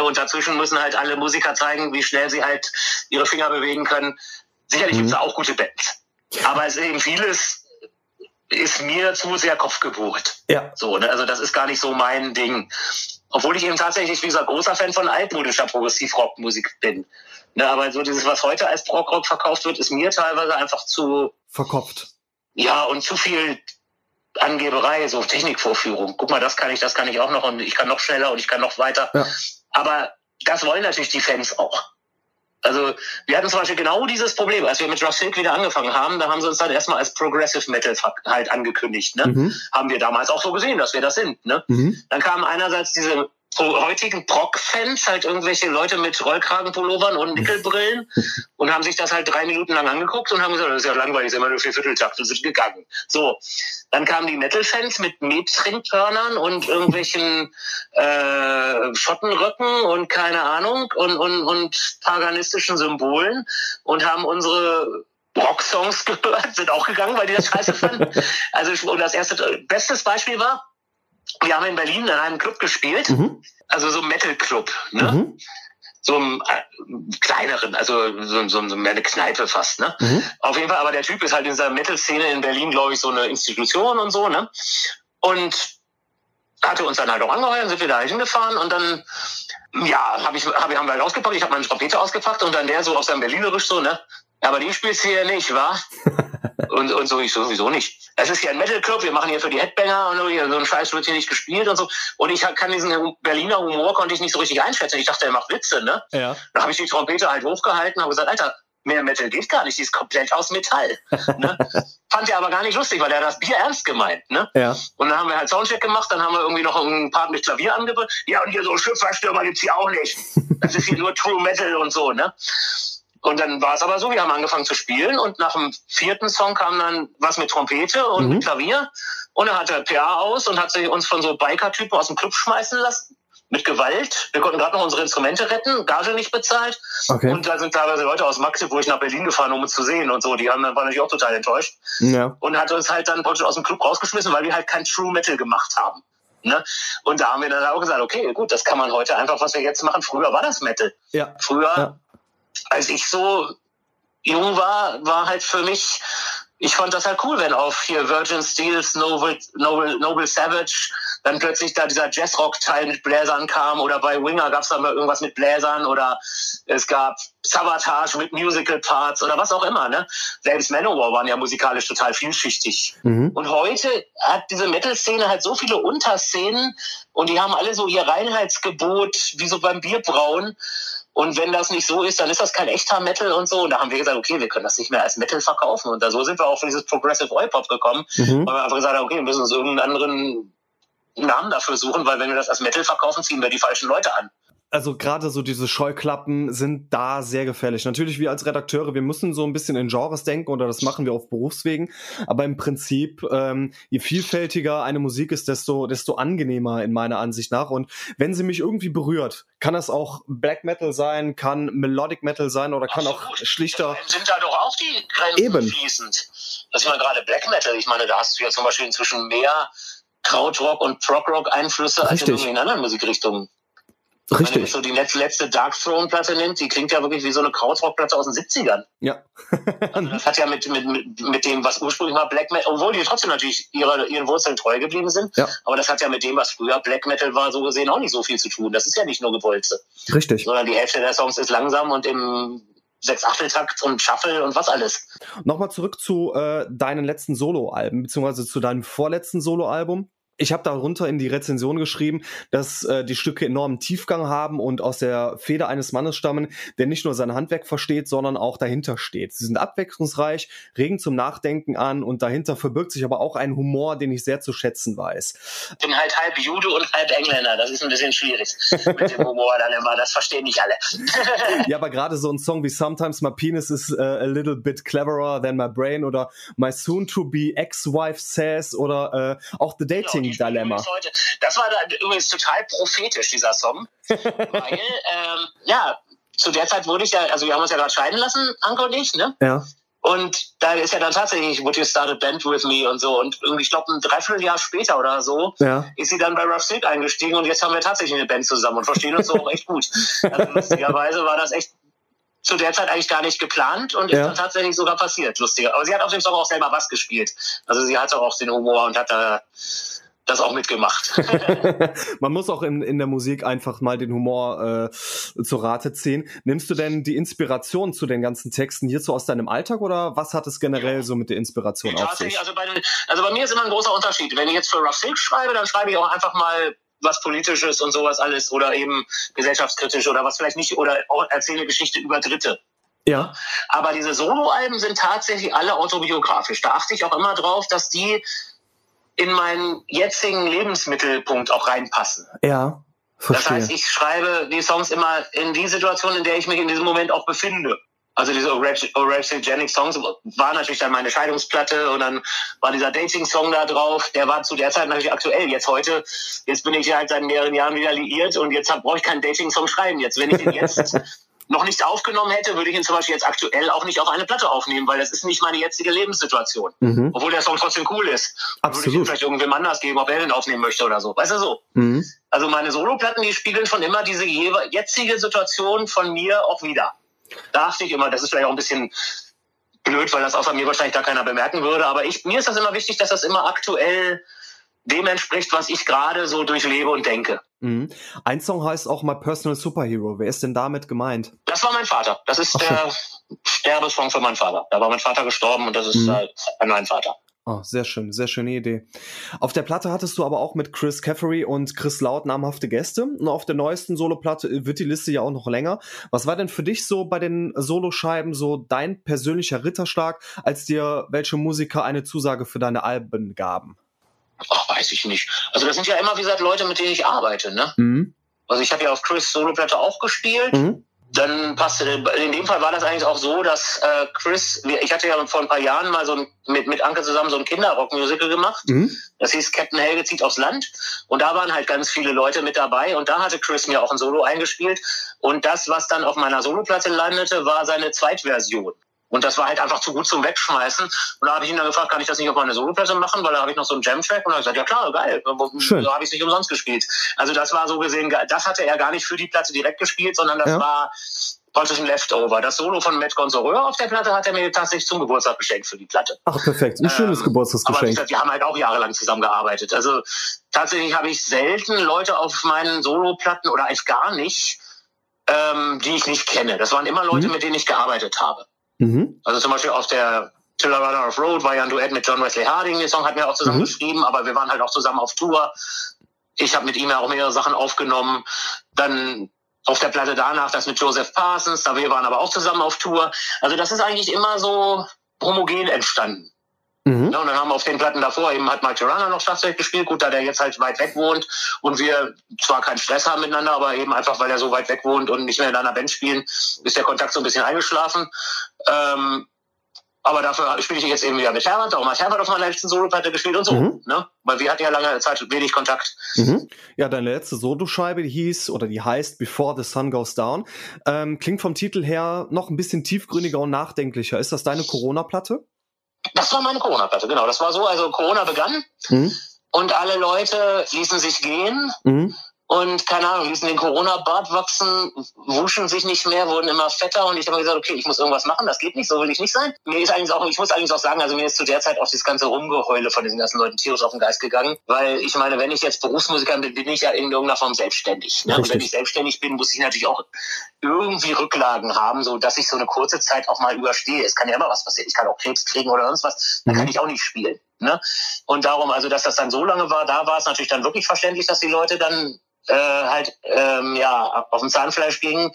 A: und dazwischen müssen halt alle Musiker zeigen, wie schnell sie halt ihre Finger bewegen können. Sicherlich mhm. gibt es auch gute Bands. Aber es ist eben vieles ist mir zu sehr Kopfgeburt. Ja. So, ne? Also das ist gar nicht so mein Ding. Obwohl ich eben tatsächlich, wie gesagt, großer Fan von altmodischer Progressivrockmusik bin. Ne, aber so dieses, was heute als Prog-Rock verkauft wird, ist mir teilweise einfach zu...
B: Verkopft.
A: Ja, und zu viel Angeberei, so Technikvorführung. Guck mal, das kann ich, das kann ich auch noch und ich kann noch schneller und ich kann noch weiter. Ja. Aber das wollen natürlich die Fans auch. Also wir hatten zum Beispiel genau dieses Problem, als wir mit Rough Silk wieder angefangen haben, da haben sie uns dann erstmal als Progressive Metal halt angekündigt. Ne? Mhm. Haben wir damals auch so gesehen, dass wir das sind. Ne? Mhm. Dann kamen einerseits diese heutigen Proc-Fans, halt irgendwelche Leute mit Rollkragenpullovern und Nickelbrillen und haben sich das halt drei Minuten lang angeguckt und haben gesagt, das ist ja langweilig, ist immer nur vier Vierteltakt und sind gegangen. So, dann kamen die Metal-Fans mit Metringhörnern und irgendwelchen äh, Schottenröcken und keine Ahnung und, und, und paganistischen Symbolen und haben unsere Rocksongs gehört, sind auch gegangen, weil die das scheiße fanden. Also und das erste bestes Beispiel war, wir haben in Berlin in einem Club gespielt, mhm. also so Metal Club, ne? Mhm. So einem äh, kleineren, also so, so, so mehr eine Kneipe fast, ne? Mhm. Auf jeden Fall, aber der Typ ist halt in dieser Metal-Szene in Berlin, glaube ich, so eine Institution und so, ne? Und hatte uns dann halt auch angeheuert, sind wir da hingefahren und dann, ja, hab ich, hab, haben wir halt ausgepackt, ich habe meine Trompete ausgepackt und dann der so auf seinem Berlinerisch so, ne? Aber die spielst du hier nicht, wa? und, und so, ich sowieso nicht. Es ist hier ein Metal Club, wir machen hier für die Headbanger und so, ein Scheiß wird hier nicht gespielt und so. Und ich kann diesen Berliner Humor konnte ich nicht so richtig einschätzen. Ich dachte, er macht Witze, ne? Ja. Dann habe ich die Trompete halt hochgehalten, habe gesagt, Alter, mehr Metal geht gar nicht, die ist komplett aus Metall. ne? Fand er aber gar nicht lustig, weil er das Bier ernst gemeint. Ne? Ja. Und dann haben wir halt Soundcheck gemacht, dann haben wir irgendwie noch einen Part mit Klavier angebracht. Ja, und hier so Schifffahrstürmer gibt's hier auch nicht. Das ist hier nur True Metal und so, ne? Und dann war es aber so, wir haben angefangen zu spielen und nach dem vierten Song kam dann was mit Trompete und mhm. mit Klavier und er hatte PA aus und hat sich uns von so Biker-Typen aus dem Club schmeißen lassen. Mit Gewalt. Wir konnten gerade noch unsere Instrumente retten, Gage nicht bezahlt. Okay. Und da sind teilweise Leute aus Magdeburg nach Berlin gefahren, um uns zu sehen und so. Die haben, waren natürlich auch total enttäuscht. Ja. Und hat uns halt dann aus dem Club rausgeschmissen, weil wir halt kein True Metal gemacht haben. Ne? Und da haben wir dann auch gesagt, okay, gut, das kann man heute einfach, was wir jetzt machen. Früher war das Metal. Ja. Früher ja als ich so jung war, war halt für mich, ich fand das halt cool, wenn auf hier Virgin Steels, Noble, Noble, Noble Savage, dann plötzlich da dieser Jazzrock-Teil mit Bläsern kam oder bei Winger gab es dann mal irgendwas mit Bläsern oder es gab Sabotage mit Musical-Parts oder was auch immer. Ne? Selbst Manowar waren ja musikalisch total vielschichtig. Mhm. Und heute hat diese Metal-Szene halt so viele Unterszenen und die haben alle so ihr Reinheitsgebot, wie so beim Bierbrauen. Und wenn das nicht so ist, dann ist das kein echter Metal und so. Und da haben wir gesagt, okay, wir können das nicht mehr als Metal verkaufen. Und da so sind wir auch für dieses Progressive Oi Pop gekommen, mhm. weil wir einfach gesagt haben, okay, wir müssen uns irgendeinen anderen Namen dafür suchen, weil wenn wir das als Metal verkaufen, ziehen wir die falschen Leute an
B: also gerade so diese Scheuklappen sind da sehr gefährlich. Natürlich, wir als Redakteure, wir müssen so ein bisschen in Genres denken oder das machen wir auf Berufswegen. Aber im Prinzip, ähm, je vielfältiger eine Musik ist, desto, desto angenehmer in meiner Ansicht nach. Und wenn sie mich irgendwie berührt, kann das auch Black Metal sein, kann Melodic Metal sein oder kann Absolut. auch schlichter.
A: Sind da doch auch die Grenzen Eben. fließend. Das ist mal gerade Black Metal. Ich meine, da hast du ja zum Beispiel inzwischen mehr Krautrock und Prog-Rock-Einflüsse als in anderen Musikrichtungen.
B: Richtig. Wenn
A: man so die letzte Dark Throne-Platte nimmt, die klingt ja wirklich wie so eine Krautrock-Platte aus den 70ern.
B: Ja.
A: also das hat ja mit, mit, mit dem, was ursprünglich mal Black Metal, obwohl die trotzdem natürlich ihre, ihren Wurzeln treu geblieben sind, ja. aber das hat ja mit dem, was früher Black Metal war, so gesehen auch nicht so viel zu tun. Das ist ja nicht nur Gewolze.
B: Richtig.
A: Sondern die Hälfte der Songs ist langsam und im Sechs-Achtel-Takt und Shuffle und was alles.
B: Nochmal zurück zu äh, deinen letzten Soloalben, beziehungsweise zu deinem vorletzten Soloalbum ich habe darunter in die Rezension geschrieben, dass äh, die Stücke enormen Tiefgang haben und aus der Feder eines Mannes stammen, der nicht nur sein Handwerk versteht, sondern auch dahinter steht. Sie sind abwechslungsreich, regen zum Nachdenken an und dahinter verbirgt sich aber auch ein Humor, den ich sehr zu schätzen weiß.
A: Ich bin halt halb Jude und halb Engländer. Das ist ein bisschen schwierig mit dem Humor dann immer. Das verstehen nicht alle.
B: ja, aber gerade so ein Song wie Sometimes My Penis is uh, a little bit cleverer than my brain oder My soon to be ex-wife says oder uh, auch The Dating Dilemma.
A: Das war dann übrigens total prophetisch, dieser Song. weil, ähm, ja, zu der Zeit wurde ich ja, also wir haben uns ja gerade scheiden lassen, Anke und ich, ne?
B: Ja.
A: Und da ist ja dann tatsächlich Would You Start a Band With Me und so. Und irgendwie, ich glaube, ein Dreivierteljahr später oder so
B: ja.
A: ist sie dann bei Rough Silk eingestiegen und jetzt haben wir tatsächlich eine Band zusammen und verstehen uns so auch echt gut. Also lustigerweise war das echt zu der Zeit eigentlich gar nicht geplant und ja. ist dann tatsächlich sogar passiert, lustiger. Aber sie hat auf dem Song auch selber was gespielt. Also sie hat auch den Humor und hat da das auch mitgemacht.
B: Man muss auch in, in der Musik einfach mal den Humor äh, zu Rate ziehen. Nimmst du denn die Inspiration zu den ganzen Texten hierzu aus deinem Alltag oder was hat es generell ja. so mit der Inspiration ja, auf sich?
A: Also bei, also bei mir ist immer ein großer Unterschied. Wenn ich jetzt für Rough Silk schreibe, dann schreibe ich auch einfach mal was Politisches und sowas alles oder eben gesellschaftskritisch oder was vielleicht nicht oder erzähle Geschichte über Dritte.
B: Ja.
A: Aber diese Soloalben sind tatsächlich alle autobiografisch. Da achte ich auch immer drauf, dass die in meinen jetzigen Lebensmittelpunkt auch reinpassen.
B: Ja.
A: Verstehe. Das heißt, ich schreibe die Songs immer in die Situation, in der ich mich in diesem Moment auch befinde. Also diese Orexigenic Songs war natürlich dann meine Scheidungsplatte und dann war dieser Dating-Song da drauf. Der war zu der Zeit natürlich aktuell. Jetzt heute, jetzt bin ich halt seit mehreren Jahren wieder liiert und jetzt brauche ich keinen Dating-Song schreiben. Jetzt, wenn ich den jetzt noch nicht aufgenommen hätte, würde ich ihn zum Beispiel jetzt aktuell auch nicht auf eine Platte aufnehmen, weil das ist nicht meine jetzige Lebenssituation. Mhm. Obwohl der Song trotzdem cool ist.
B: Absolut.
A: Würde ich ihn vielleicht irgendwem anders geben, ob er den aufnehmen möchte oder so. Weißt du so? Mhm. Also meine Soloplatten, die spiegeln schon immer diese jetzige Situation von mir auch wieder. Da achte ich immer, das ist vielleicht auch ein bisschen blöd, weil das außer mir wahrscheinlich da keiner bemerken würde, aber ich, mir ist das immer wichtig, dass das immer aktuell dem entspricht, was ich gerade so durchlebe und denke.
B: Mhm. Ein Song heißt auch My Personal Superhero. Wer ist denn damit gemeint?
A: Das war mein Vater. Das ist Ach, der Sterbesong für meinen Vater. Da war mein Vater gestorben und das ist mhm. halt mein Vater.
B: Oh, sehr schön, sehr schöne Idee. Auf der Platte hattest du aber auch mit Chris Caffery und Chris Laut namhafte Gäste. Und auf der neuesten Soloplatte wird die Liste ja auch noch länger. Was war denn für dich so bei den Soloscheiben so dein persönlicher Ritterschlag, als dir welche Musiker eine Zusage für deine Alben gaben?
A: Ach, weiß ich nicht. Also das sind ja immer, wie gesagt, Leute, mit denen ich arbeite, ne? Mhm. Also ich habe ja auf Chris Soloplatte auch gespielt. Mhm. Dann passte, in dem Fall war das eigentlich auch so, dass äh, Chris, ich hatte ja vor ein paar Jahren mal so ein, mit, mit Anke zusammen so ein Kinderrock-Musical gemacht. Mhm. Das hieß Captain Helge zieht aufs Land. Und da waren halt ganz viele Leute mit dabei. Und da hatte Chris mir auch ein Solo eingespielt. Und das, was dann auf meiner Soloplatte landete, war seine Zweitversion. Und das war halt einfach zu gut zum Wegschmeißen. Und da habe ich ihn dann gefragt, kann ich das nicht auf meine Soloplatte machen, weil da habe ich noch so einen Jam-Track. Und er hat gesagt, ja klar, geil. Schön. So habe ich es nicht umsonst gespielt. Also das war so gesehen, das hatte er gar nicht für die Platte direkt gespielt, sondern das ja. war praktisch ein Leftover. Das Solo von Matt Gonzoreur auf der Platte hat er mir tatsächlich zum Geburtstag geschenkt für die Platte.
B: Ach, perfekt. Ein schönes ähm, Geburtstagsgeschenk. Aber
A: gesagt, wir haben halt auch jahrelang zusammengearbeitet. Also tatsächlich habe ich selten Leute auf meinen Solo-Platten oder eigentlich gar nicht, ähm, die ich nicht kenne. Das waren immer Leute, mhm. mit denen ich gearbeitet habe. Mhm. Also zum Beispiel auf der Till I Run Out of Road war ja ein Duett mit John Wesley Harding. Den Song hatten wir auch zusammen mhm. geschrieben, aber wir waren halt auch zusammen auf Tour. Ich habe mit ihm ja auch mehrere Sachen aufgenommen. Dann auf der Platte danach das mit Joseph Parsons, da wir waren aber auch zusammen auf Tour. Also das ist eigentlich immer so homogen entstanden. Mhm. Ja, und dann haben wir auf den Platten davor eben hat Mike Tirana noch Schlagzeug gespielt, gut, da der jetzt halt weit weg wohnt und wir zwar keinen Stress haben miteinander, aber eben einfach, weil er so weit weg wohnt und nicht mehr in einer Band spielen, ist der Kontakt so ein bisschen eingeschlafen. Ähm, aber dafür spiele ich jetzt eben wieder mit Herbert. Darum hat Herbert auf meiner letzten Soloplatte gespielt und so. Mhm. Ne? Weil wir hatten ja lange Zeit wenig Kontakt.
B: Mhm. Ja, deine letzte Soloscheibe, die hieß oder die heißt Before the Sun Goes Down. Ähm, klingt vom Titel her noch ein bisschen tiefgründiger und nachdenklicher. Ist das deine Corona-Platte?
A: Das war meine Corona-Platte, genau. Das war so, also Corona begann. Mhm. und alle Leute ließen sich gehen. Mhm und keine Ahnung, ließen den Corona-Bart wachsen, wuschen sich nicht mehr, wurden immer fetter und ich habe gesagt, okay, ich muss irgendwas machen, das geht nicht, so will ich nicht sein. Mir ist eigentlich auch, ich muss eigentlich auch sagen, also mir ist zu der Zeit auch dieses ganze Rumgeheule von diesen ganzen Leuten tierisch auf den Geist gegangen, weil ich meine, wenn ich jetzt Berufsmusiker bin, bin ich ja in irgendeiner Form selbstständig. Ne? Und wenn ich selbstständig bin, muss ich natürlich auch irgendwie Rücklagen haben, so dass ich so eine kurze Zeit auch mal überstehe. Es kann ja immer was passieren. Ich kann auch Krebs kriegen oder sonst was, dann mhm. kann ich auch nicht spielen. Ne? Und darum, also dass das dann so lange war, da war es natürlich dann wirklich verständlich, dass die Leute dann äh, halt ähm, ja auf dem Zahnfleisch ging.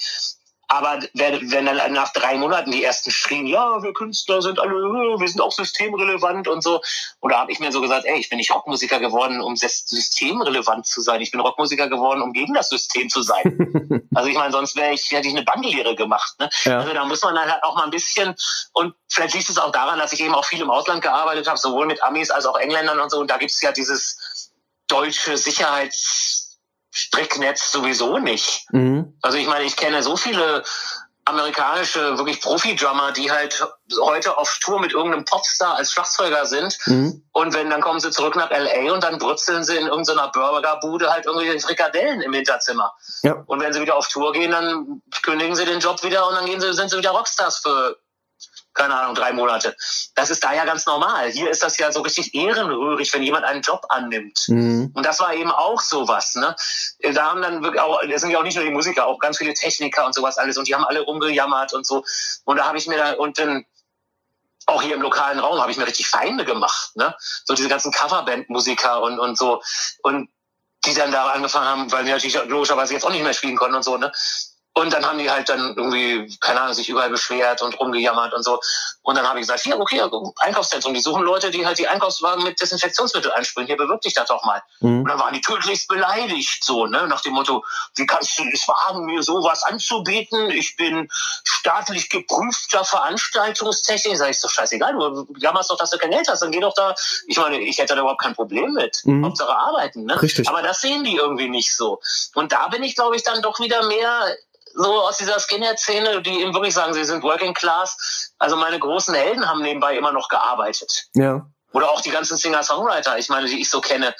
A: Aber wenn, wenn dann nach drei Monaten die ersten schrien, ja, wir Künstler sind alle, wir sind auch systemrelevant und so. Und da habe ich mir so gesagt, ey, ich bin nicht Rockmusiker geworden, um systemrelevant zu sein. Ich bin Rockmusiker geworden, um gegen das System zu sein. also ich meine, sonst wäre ich, hätte ich eine Banklehre gemacht. Ne? Ja. Also da muss man dann halt auch mal ein bisschen, und vielleicht liegt es auch daran, dass ich eben auch viel im Ausland gearbeitet habe, sowohl mit Amis als auch Engländern und so. Und da gibt es ja dieses deutsche Sicherheits Stricknetz sowieso nicht. Mhm. Also ich meine, ich kenne so viele amerikanische, wirklich Profi-Drummer, die halt heute auf Tour mit irgendeinem Popstar als Schlagzeuger sind. Mhm. Und wenn, dann kommen sie zurück nach L.A. und dann brutzeln sie in irgendeiner Burgerbude halt irgendwelche Frikadellen im Hinterzimmer. Ja. Und wenn sie wieder auf Tour gehen, dann kündigen sie den Job wieder und dann gehen sie, sind sie wieder Rockstars für keine Ahnung, drei Monate. Das ist da ja ganz normal. Hier ist das ja so richtig ehrenrührig, wenn jemand einen Job annimmt. Mhm. Und das war eben auch sowas. Ne? Da haben dann wirklich auch, das sind ja auch nicht nur die Musiker, auch ganz viele Techniker und sowas alles. Und die haben alle rumgejammert und so. Und da habe ich mir da, und dann, auch hier im lokalen Raum habe ich mir richtig Feinde gemacht. Ne? So diese ganzen Coverband-Musiker und, und so. Und die dann da angefangen haben, weil die natürlich logischerweise jetzt auch nicht mehr spielen konnten und so, ne? Und dann haben die halt dann irgendwie, keine Ahnung, sich überall beschwert und rumgejammert und so. Und dann habe ich gesagt, hier, okay, Einkaufszentrum, die suchen Leute, die halt die Einkaufswagen mit Desinfektionsmittel einspringen. Hier bewirb dich das doch mal. Mhm. Und dann waren die tödlichst beleidigt, so, ne, nach dem Motto, wie kannst du es wagen, mir sowas anzubieten? Ich bin staatlich geprüfter Veranstaltungstechniker. Sag ich, doch scheißegal, du jammerst doch, dass du kein Geld hast, dann geh doch da. Ich meine, ich hätte da überhaupt kein Problem mit. Mhm. Hauptsache arbeiten, ne? Richtig. Aber das sehen die irgendwie nicht so. Und da bin ich, glaube ich, dann doch wieder mehr so aus dieser Skinhead-Szene, die eben wirklich sagen, sie sind Working Class. Also meine großen Helden haben nebenbei immer noch gearbeitet. Ja. Oder auch die ganzen Singer-Songwriter, ich meine, die ich so kenne.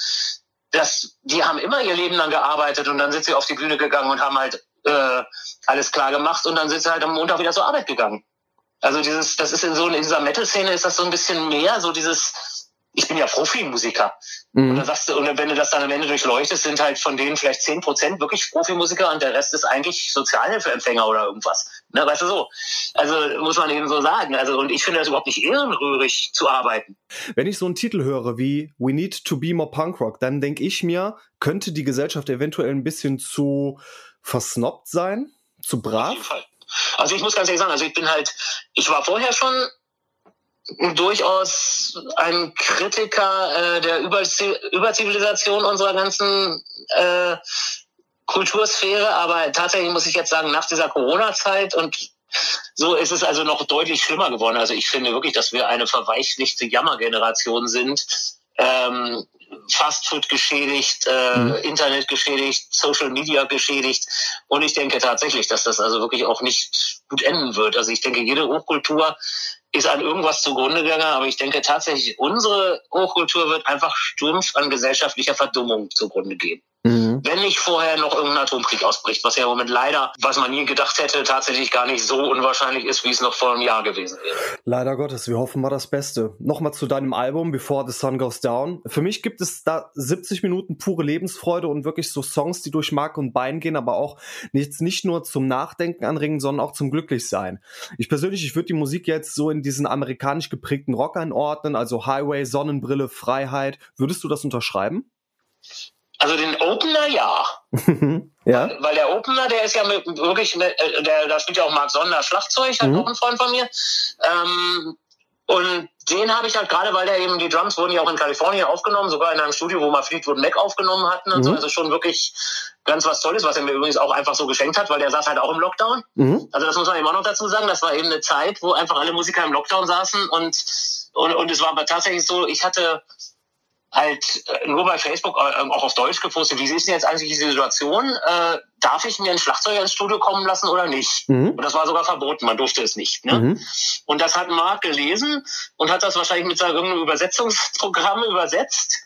A: Das, die haben immer ihr Leben lang gearbeitet und dann sind sie auf die Bühne gegangen und haben halt äh, alles klar gemacht und dann sind sie halt am Montag wieder zur Arbeit gegangen. Also dieses, das ist in so in dieser Metal-Szene ist das so ein bisschen mehr, so dieses ich bin ja Profimusiker. Mhm. Und dann sagst du, und wenn du das dann am Ende durchleuchtest, sind halt von denen vielleicht zehn Prozent wirklich Profimusiker und der Rest ist eigentlich Sozialhilfeempfänger oder irgendwas. Ne, weißt du so? Also muss man eben so sagen. Also, und ich finde das überhaupt nicht ehrenrührig zu arbeiten.
B: Wenn ich so einen Titel höre wie We Need to Be More Punk Rock, dann denke ich mir, könnte die Gesellschaft eventuell ein bisschen zu versnobbt sein? Zu brav? Auf jeden Fall.
A: Also ich muss ganz ehrlich sagen, also ich bin halt, ich war vorher schon durchaus ein Kritiker äh, der Überzivilisation unserer ganzen äh, Kultursphäre, aber tatsächlich muss ich jetzt sagen, nach dieser Corona-Zeit und so ist es also noch deutlich schlimmer geworden. Also ich finde wirklich, dass wir eine verweichlichte Jammergeneration sind. Ähm, Fastfood geschädigt, äh, mhm. Internet geschädigt, Social Media geschädigt. Und ich denke tatsächlich, dass das also wirklich auch nicht gut enden wird. Also ich denke, jede Hochkultur ist an irgendwas zugrunde gegangen, aber ich denke tatsächlich, unsere Hochkultur wird einfach stumpf an gesellschaftlicher Verdummung zugrunde gehen. Mhm. Wenn nicht vorher noch irgendein Atomkrieg ausbricht, was ja im Moment leider, was man nie gedacht hätte, tatsächlich gar nicht so unwahrscheinlich ist, wie es noch vor einem Jahr gewesen wäre.
B: Leider Gottes, wir hoffen mal das Beste. Nochmal zu deinem Album Before the Sun Goes Down. Für mich gibt es da 70 Minuten pure Lebensfreude und wirklich so Songs, die durch Mark und Bein gehen, aber auch nicht, nicht nur zum Nachdenken anregen, sondern auch zum Glücklichsein. Ich persönlich, ich würde die Musik jetzt so in diesen amerikanisch geprägten Rock einordnen, also Highway, Sonnenbrille, Freiheit. Würdest du das unterschreiben?
A: Also den Opener ja. ja. Weil der Opener, der ist ja mit, wirklich, mit, äh, der, da spielt ja auch Marc Sonder Schlagzeug, halt mhm. auch ein Freund von mir. Ähm, und den habe ich halt gerade, weil der eben, die Drums wurden ja auch in Kalifornien aufgenommen, sogar in einem Studio, wo mal Fleetwood Mac aufgenommen hatten und mhm. so. Also schon wirklich ganz was Tolles, was er mir übrigens auch einfach so geschenkt hat, weil der saß halt auch im Lockdown. Mhm. Also das muss man eben auch noch dazu sagen. Das war eben eine Zeit, wo einfach alle Musiker im Lockdown saßen und, und, und es war aber tatsächlich so, ich hatte halt äh, nur bei Facebook äh, auch auf Deutsch gepostet, wie ist denn jetzt eigentlich diese Situation? Äh, darf ich mir ein Schlagzeuger ins Studio kommen lassen oder nicht? Mhm. Und das war sogar verboten, man durfte es nicht. Ne? Mhm. Und das hat Marc gelesen und hat das wahrscheinlich mit seinem Übersetzungsprogramm übersetzt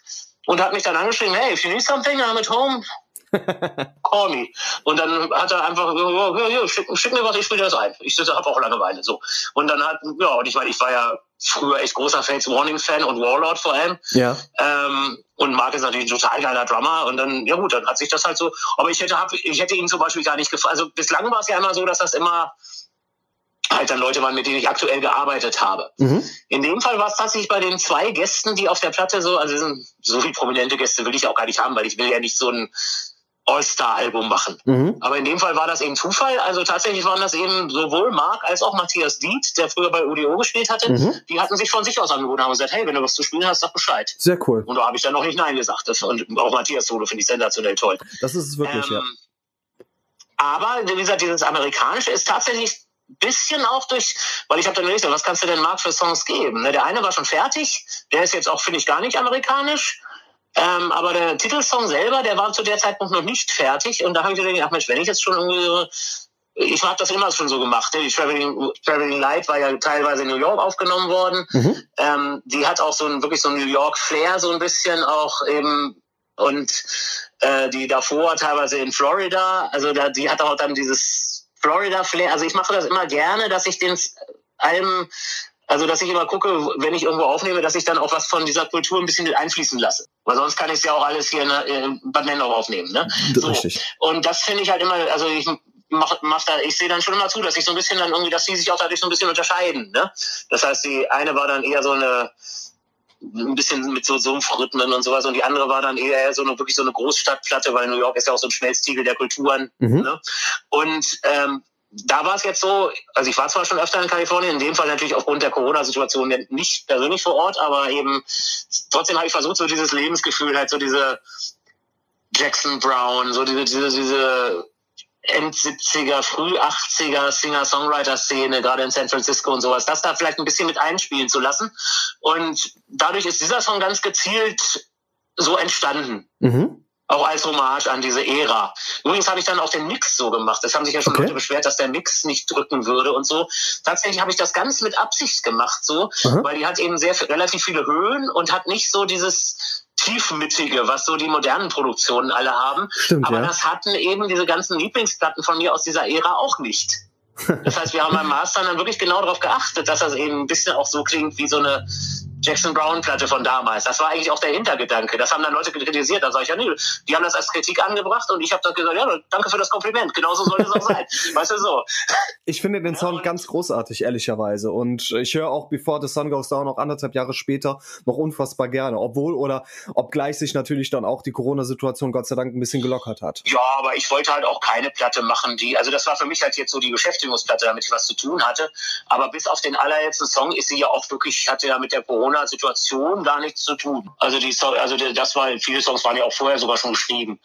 A: und hat mich dann angeschrieben, hey, if you need something, I'm at home. Call me. Und dann hat er einfach, ja, ja, ja, schick, schick mir was, ich spiele das ein. Ich habe auch Langeweile. So. Und dann hat, ja, und ich meine, ich war ja früher echt großer Fates Warning-Fan und Warlord vor allem.
B: Ja.
A: Ähm, und Mark ist natürlich ein total geiler Drummer. Und dann, ja gut, dann hat sich das halt so. Aber ich hätte, hab, ich hätte ihn zum Beispiel gar nicht gefallen. Also bislang war es ja immer so, dass das immer halt dann Leute waren, mit denen ich aktuell gearbeitet habe. Mhm. In dem Fall war es tatsächlich bei den zwei Gästen, die auf der Platte so, also so viele prominente Gäste will ich auch gar nicht haben, weil ich will ja nicht so ein All-Star-Album machen. Mhm. Aber in dem Fall war das eben Zufall. Also tatsächlich waren das eben sowohl Mark als auch Matthias Diet, der früher bei UDO gespielt hatte. Mhm. Die hatten sich von sich aus angeboten und haben gesagt, hey, wenn du was zu spielen hast, sag Bescheid.
B: Sehr cool.
A: Und da habe ich dann noch nicht Nein gesagt. Das, und auch Matthias Solo finde ich sensationell toll.
B: Das ist es wirklich, ähm, ja.
A: Aber wie gesagt, dieses Amerikanische ist tatsächlich bisschen auch durch, weil ich habe dann gelesen, was kannst du denn Mark für Songs geben? Ne, der eine war schon fertig, der ist jetzt auch, finde ich, gar nicht amerikanisch. Ähm, aber der Titelsong selber, der war zu der Zeitpunkt noch nicht fertig. Und da habe ich gedacht, ach Mensch, wenn ich jetzt schon irgendwie so ich habe das immer schon so gemacht. Die Traveling, Traveling Light war ja teilweise in New York aufgenommen worden. Mhm. Ähm, die hat auch so ein wirklich so ein New York Flair so ein bisschen auch eben und äh, die davor teilweise in Florida. Also da, die hat auch dann dieses Florida Flair. Also ich mache das immer gerne, dass ich den Alben also, dass ich immer gucke, wenn ich irgendwo aufnehme, dass ich dann auch was von dieser Kultur ein bisschen mit einfließen lasse. Weil sonst kann ich es ja auch alles hier in Bad Nennau aufnehmen. Ne?
B: So. Richtig.
A: Und das finde ich halt immer, also ich mach, mach da, ich sehe dann schon immer zu, dass ich so ein bisschen dann irgendwie, dass die sich auch dadurch so ein bisschen unterscheiden. Ne? Das heißt, die eine war dann eher so eine ein bisschen mit so Sumpfrhythmen und sowas und die andere war dann eher so eine wirklich so eine Großstadtplatte, weil New York ist ja auch so ein Schmelztiegel der Kulturen. Mhm. Ne? Und ähm, da war es jetzt so, also ich war zwar schon öfter in Kalifornien, in dem Fall natürlich aufgrund der Corona-Situation nicht persönlich vor Ort, aber eben trotzdem habe ich versucht, so dieses Lebensgefühl, halt so diese Jackson Brown, so diese, diese, diese End 70er, früh 80er Singer-Songwriter-Szene, gerade in San Francisco und sowas, das da vielleicht ein bisschen mit einspielen zu lassen. Und dadurch ist dieser Song ganz gezielt so entstanden. Mhm auch als Hommage an diese Ära. Übrigens habe ich dann auch den Mix so gemacht. Das haben sich ja schon okay. Leute beschwert, dass der Mix nicht drücken würde und so. Tatsächlich habe ich das ganz mit Absicht gemacht, so, mhm. weil die hat eben sehr relativ viele Höhen und hat nicht so dieses tiefmittige, was so die modernen Produktionen alle haben. Stimmt, Aber ja. das hatten eben diese ganzen Lieblingsplatten von mir aus dieser Ära auch nicht. Das heißt, wir haben beim Master dann wirklich genau darauf geachtet, dass das eben ein bisschen auch so klingt wie so eine Jackson Brown Platte von damals. Das war eigentlich auch der Hintergedanke. Das haben dann Leute kritisiert. Da sage ich ja, nee, die haben das als Kritik angebracht und ich habe dann gesagt, ja, danke für das Kompliment. Genauso soll es auch sein. Weißt du so.
B: Ich finde den Sound ja, ganz großartig, ehrlicherweise. Und ich höre auch Before the Sun Goes Down noch anderthalb Jahre später noch unfassbar gerne. Obwohl oder obgleich sich natürlich dann auch die Corona-Situation Gott sei Dank ein bisschen gelockert hat.
A: Ja, aber ich wollte halt auch keine Platte machen, die, also das war für mich halt jetzt so die Beschäftigungsplatte, damit ich was zu tun hatte. Aber bis auf den allerletzten Song ist sie ja auch wirklich, hatte ja mit der Corona Corona-Situation gar nichts zu tun. Also die, also das war, viele Songs waren ja auch vorher sogar schon geschrieben.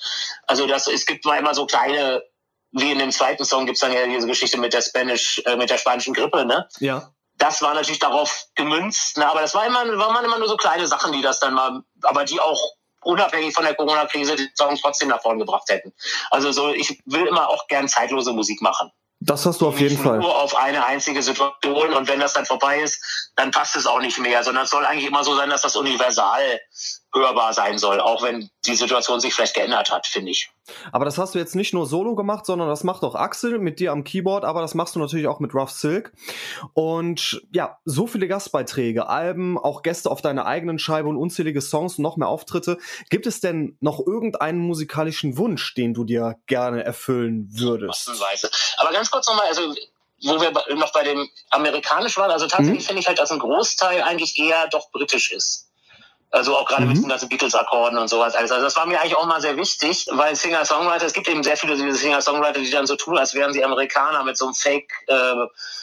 A: Also das, es gibt mal immer so kleine, wie in dem zweiten Song gibt es dann ja diese Geschichte mit der Spanish, äh, mit der spanischen Grippe, ne?
B: Ja.
A: Das war natürlich darauf gemünzt, ne? aber das war immer, war man immer nur so kleine Sachen, die das dann mal, aber die auch unabhängig von der Corona-Krise die Songs trotzdem nach vorne gebracht hätten. Also so, ich will immer auch gern zeitlose Musik machen.
B: Das hast du auf jeden Fall.
A: Nur auf eine einzige Situation und wenn das dann vorbei ist, dann passt es auch nicht mehr, sondern es soll eigentlich immer so sein, dass das universal hörbar sein soll, auch wenn die Situation sich vielleicht geändert hat, finde ich.
B: Aber das hast du jetzt nicht nur solo gemacht, sondern das macht auch Axel mit dir am Keyboard, aber das machst du natürlich auch mit Rough Silk. Und ja, so viele Gastbeiträge, Alben, auch Gäste auf deiner eigenen Scheibe und unzählige Songs und noch mehr Auftritte. Gibt es denn noch irgendeinen musikalischen Wunsch, den du dir gerne erfüllen würdest?
A: Aber ganz kurz nochmal, also wo wir noch bei dem amerikanisch waren, also tatsächlich mhm. finde ich halt, dass ein Großteil eigentlich eher doch britisch ist. Also auch gerade mhm. mit den ganzen Beatles-Akkorden und sowas alles. Also das war mir eigentlich auch mal sehr wichtig, weil Singer-Songwriter, es gibt eben sehr viele diese Singer-Songwriter, die dann so tun, als wären sie Amerikaner mit so einem Fake äh,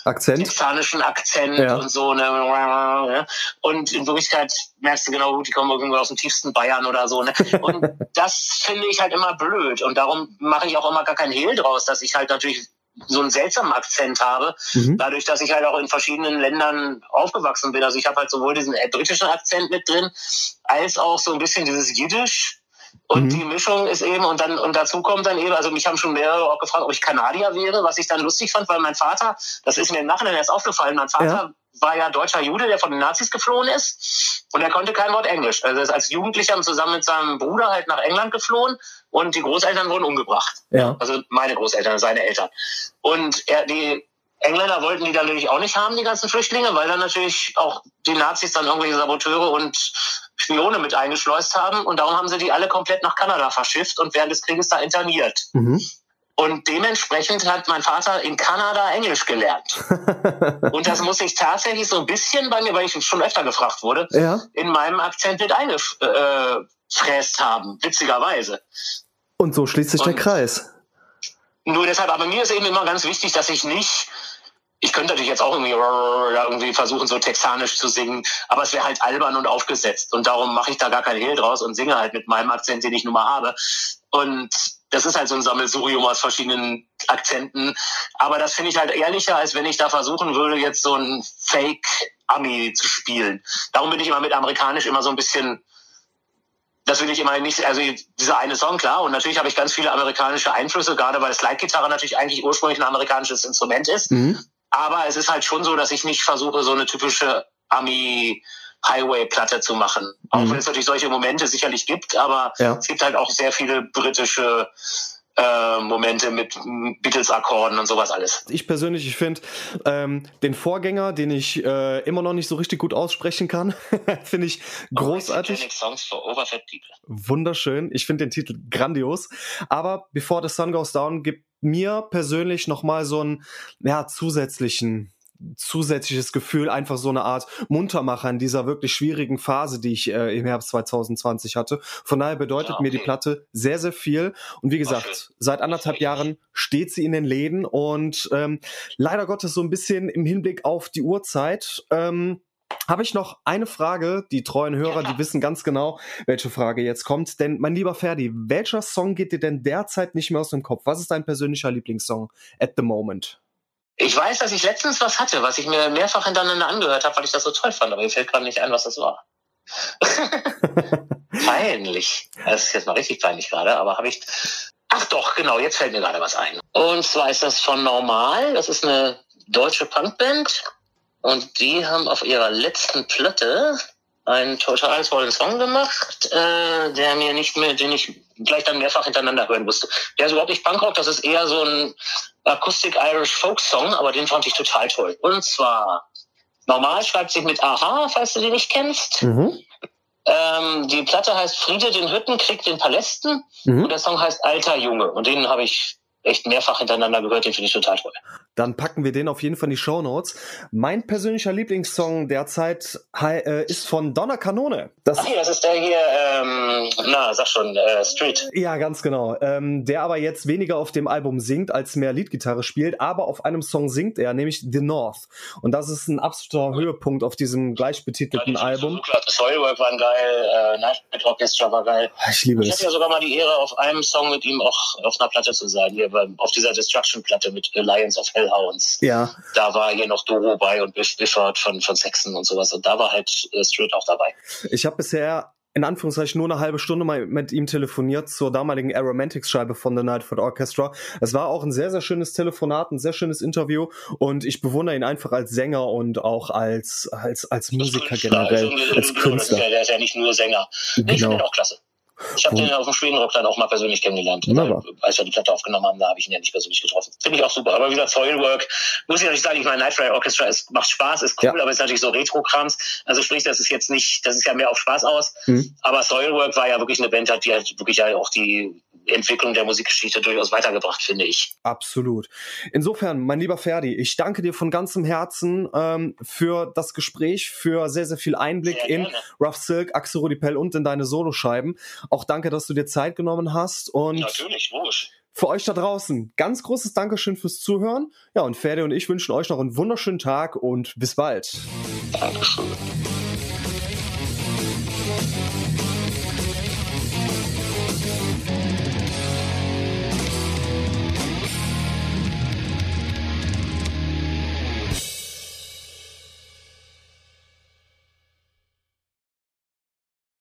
B: Akzent.
A: texanischen Akzent ja. und so. Ne? Und in Wirklichkeit merkst du genau, die kommen irgendwo aus dem tiefsten Bayern oder so. Ne? Und das finde ich halt immer blöd. Und darum mache ich auch immer gar keinen Hehl draus, dass ich halt natürlich so einen seltsamen Akzent habe, mhm. dadurch, dass ich halt auch in verschiedenen Ländern aufgewachsen bin. Also ich habe halt sowohl diesen äh, britischen Akzent mit drin, als auch so ein bisschen dieses Jiddisch. Und mhm. die Mischung ist eben, und dann, und dazu kommt dann eben, also mich haben schon mehrere auch gefragt, ob ich Kanadier wäre, was ich dann lustig fand, weil mein Vater, das ist mir im Nachhinein erst aufgefallen, mein Vater ja. war ja deutscher Jude, der von den Nazis geflohen ist. Und er konnte kein Wort Englisch. Also er ist als Jugendlicher zusammen mit seinem Bruder halt nach England geflohen und die Großeltern wurden umgebracht.
B: Ja.
A: Also meine Großeltern, seine Eltern. Und er, die Engländer wollten die dann natürlich auch nicht haben, die ganzen Flüchtlinge, weil dann natürlich auch die Nazis dann irgendwelche Saboteure und Spione mit eingeschleust haben. Und darum haben sie die alle komplett nach Kanada verschifft und während des Krieges da interniert.
B: Mhm.
A: Und dementsprechend hat mein Vater in Kanada Englisch gelernt. und das muss ich tatsächlich so ein bisschen bei mir, weil ich schon öfter gefragt wurde,
B: ja.
A: in meinem Akzent mit eingefräst haben, witzigerweise.
B: Und so schließt sich
A: Und-
B: der Kreis.
A: Nur deshalb, aber mir ist eben immer ganz wichtig, dass ich nicht, ich könnte natürlich jetzt auch irgendwie, irgendwie versuchen, so texanisch zu singen, aber es wäre halt albern und aufgesetzt. Und darum mache ich da gar keinen Hehl draus und singe halt mit meinem Akzent, den ich nun mal habe. Und das ist halt so ein Sammelsurium aus verschiedenen Akzenten. Aber das finde ich halt ehrlicher, als wenn ich da versuchen würde, jetzt so ein Fake-Ami zu spielen. Darum bin ich immer mit amerikanisch immer so ein bisschen das will ich immer nicht, also dieser eine Song, klar, und natürlich habe ich ganz viele amerikanische Einflüsse, gerade weil Slide-Gitarre natürlich eigentlich ursprünglich ein amerikanisches Instrument ist.
B: Mhm.
A: Aber es ist halt schon so, dass ich nicht versuche, so eine typische Ami-Highway-Platte zu machen. Auch
B: Mhm.
A: wenn es natürlich solche Momente sicherlich gibt, aber
B: Ja.
A: es gibt halt auch sehr viele britische äh, Momente mit Beatles-Akkorden und sowas alles.
B: Ich persönlich, ich finde ähm, den Vorgänger, den ich äh, immer noch nicht so richtig gut aussprechen kann, finde ich großartig.
A: Satanic Songs for Overfed People.
B: Wunderschön. Ich finde den Titel grandios. Aber Before the Sun Goes Down gibt mir persönlich nochmal so einen ja, zusätzlichen zusätzliches Gefühl, einfach so eine Art Muntermacher in dieser wirklich schwierigen Phase, die ich äh, im Herbst 2020 hatte. Von daher bedeutet
A: Ja,
B: mir die
A: okay.
B: Platte sehr, sehr viel. Und wie gesagt, seit anderthalb. Jahren steht sie in den Läden und ähm, leider Gottes so ein bisschen im Hinblick auf die Uhrzeit. Ähm, habe ich noch eine Frage. Die treuen Hörer, die wissen ganz genau, welche Frage jetzt kommt. Denn, mein lieber Ferdi, welcher Song geht dir denn derzeit nicht mehr aus dem Kopf? Was ist dein persönlicher Lieblingssong at the moment?
A: Ich weiß, dass ich letztens was hatte, was ich mir mehrfach hintereinander angehört habe, weil ich das so toll fand, aber mir fällt gerade nicht ein, was das war. peinlich. Das ist jetzt mal richtig peinlich gerade, aber habe ich. Ach doch, genau, jetzt fällt mir gerade was ein. Und zwar ist das von Normal. Das ist eine deutsche Punkband. Und die haben auf ihrer letzten Platte einen total tollen Song gemacht, äh, der mir nicht mehr, den ich gleich dann mehrfach hintereinander hören musste. Der ist überhaupt nicht Punkrock, das ist eher so ein Akustik-Irish-Folk-Song, aber den fand ich total toll. Und zwar, normal schreibt sich mit Aha, falls du die nicht kennst.
B: Mhm.
A: Ähm, die Platte heißt Friede den Hütten, Krieg den Palästen
B: Mhm.
A: und der Song heißt Alter Junge. Und den habe ich echt mehrfach hintereinander gehört, den finde ich total toll.
B: Dann packen wir den auf jeden Fall in die Show Notes. Mein persönlicher Lieblingssong derzeit äh, ist von Donner Kanone. Das
A: Ach das ist der hier, ähm, na, sag schon, äh, Street.
B: Ja, ganz genau. Ähm, der aber jetzt weniger auf dem Album singt, als mehr Leadgitarre spielt, aber auf einem Song singt er, nämlich The North. Und das ist ein absoluter Höhepunkt auf diesem gleichbetitelten Album.
A: Soilwork waren geil, äh, Nightmare Orchestra war geil.
B: Ich liebe
A: Ich hatte
B: es.
A: ja sogar mal die Ehre, auf einem Song mit ihm auch auf einer Platte zu sein, hier beim, auf dieser Destruction-Platte mit Alliance of Hellhounds.
B: Ja,
A: Da war hier noch Doro bei und Biff Bifford von, von Saxon und sowas. Und da war halt äh, Street auch dabei.
B: ich habe bisher in Anführungszeichen nur eine halbe Stunde mal mit ihm telefoniert zur damaligen Aromantics-Scheibe von The Nightford Orchestra. Es war auch ein sehr, sehr schönes Telefonat, ein sehr schönes Interview und ich bewundere ihn einfach als Sänger und auch als, als, als Musiker generell, als Künstler.
A: Der, ist ja nicht nur Sänger. Nee, ich
B: Genau.
A: finde ihn auch klasse. Ich habe den auf dem Schwedenrock dann auch mal persönlich kennengelernt.
B: Wunderbar.
A: Weil, Als wir die Platte aufgenommen haben, da habe ich ihn ja nicht persönlich getroffen. Finde ich auch super. Aber wie gesagt, Soilwork, muss ich natürlich sagen, ich meine, Night Fly Orchestra ist, macht Spaß, ist cool,
B: Ja.
A: aber ist natürlich so Retro-Krams. Also sprich, das ist jetzt nicht, das ist ja mehr auf Spaß aus.
B: Mhm.
A: Aber Soilwork war ja wirklich eine Band, die halt wirklich ja auch die Entwicklung der Musikgeschichte durchaus weitergebracht, finde ich.
B: Absolut. Insofern, mein lieber Ferdi, ich danke dir von ganzem Herzen ähm, für das Gespräch, für sehr, sehr viel Einblick
A: Sehr
B: in. Rough Silk, Axel Rudipell und in deine Soloscheiben. Auch danke, dass du dir Zeit genommen hast. Und
A: Natürlich, logisch.
B: für euch da draußen, ganz großes Dankeschön fürs Zuhören. Ja, und Ferdi und ich wünschen euch noch einen wunderschönen Tag und bis bald.
A: Dankeschön.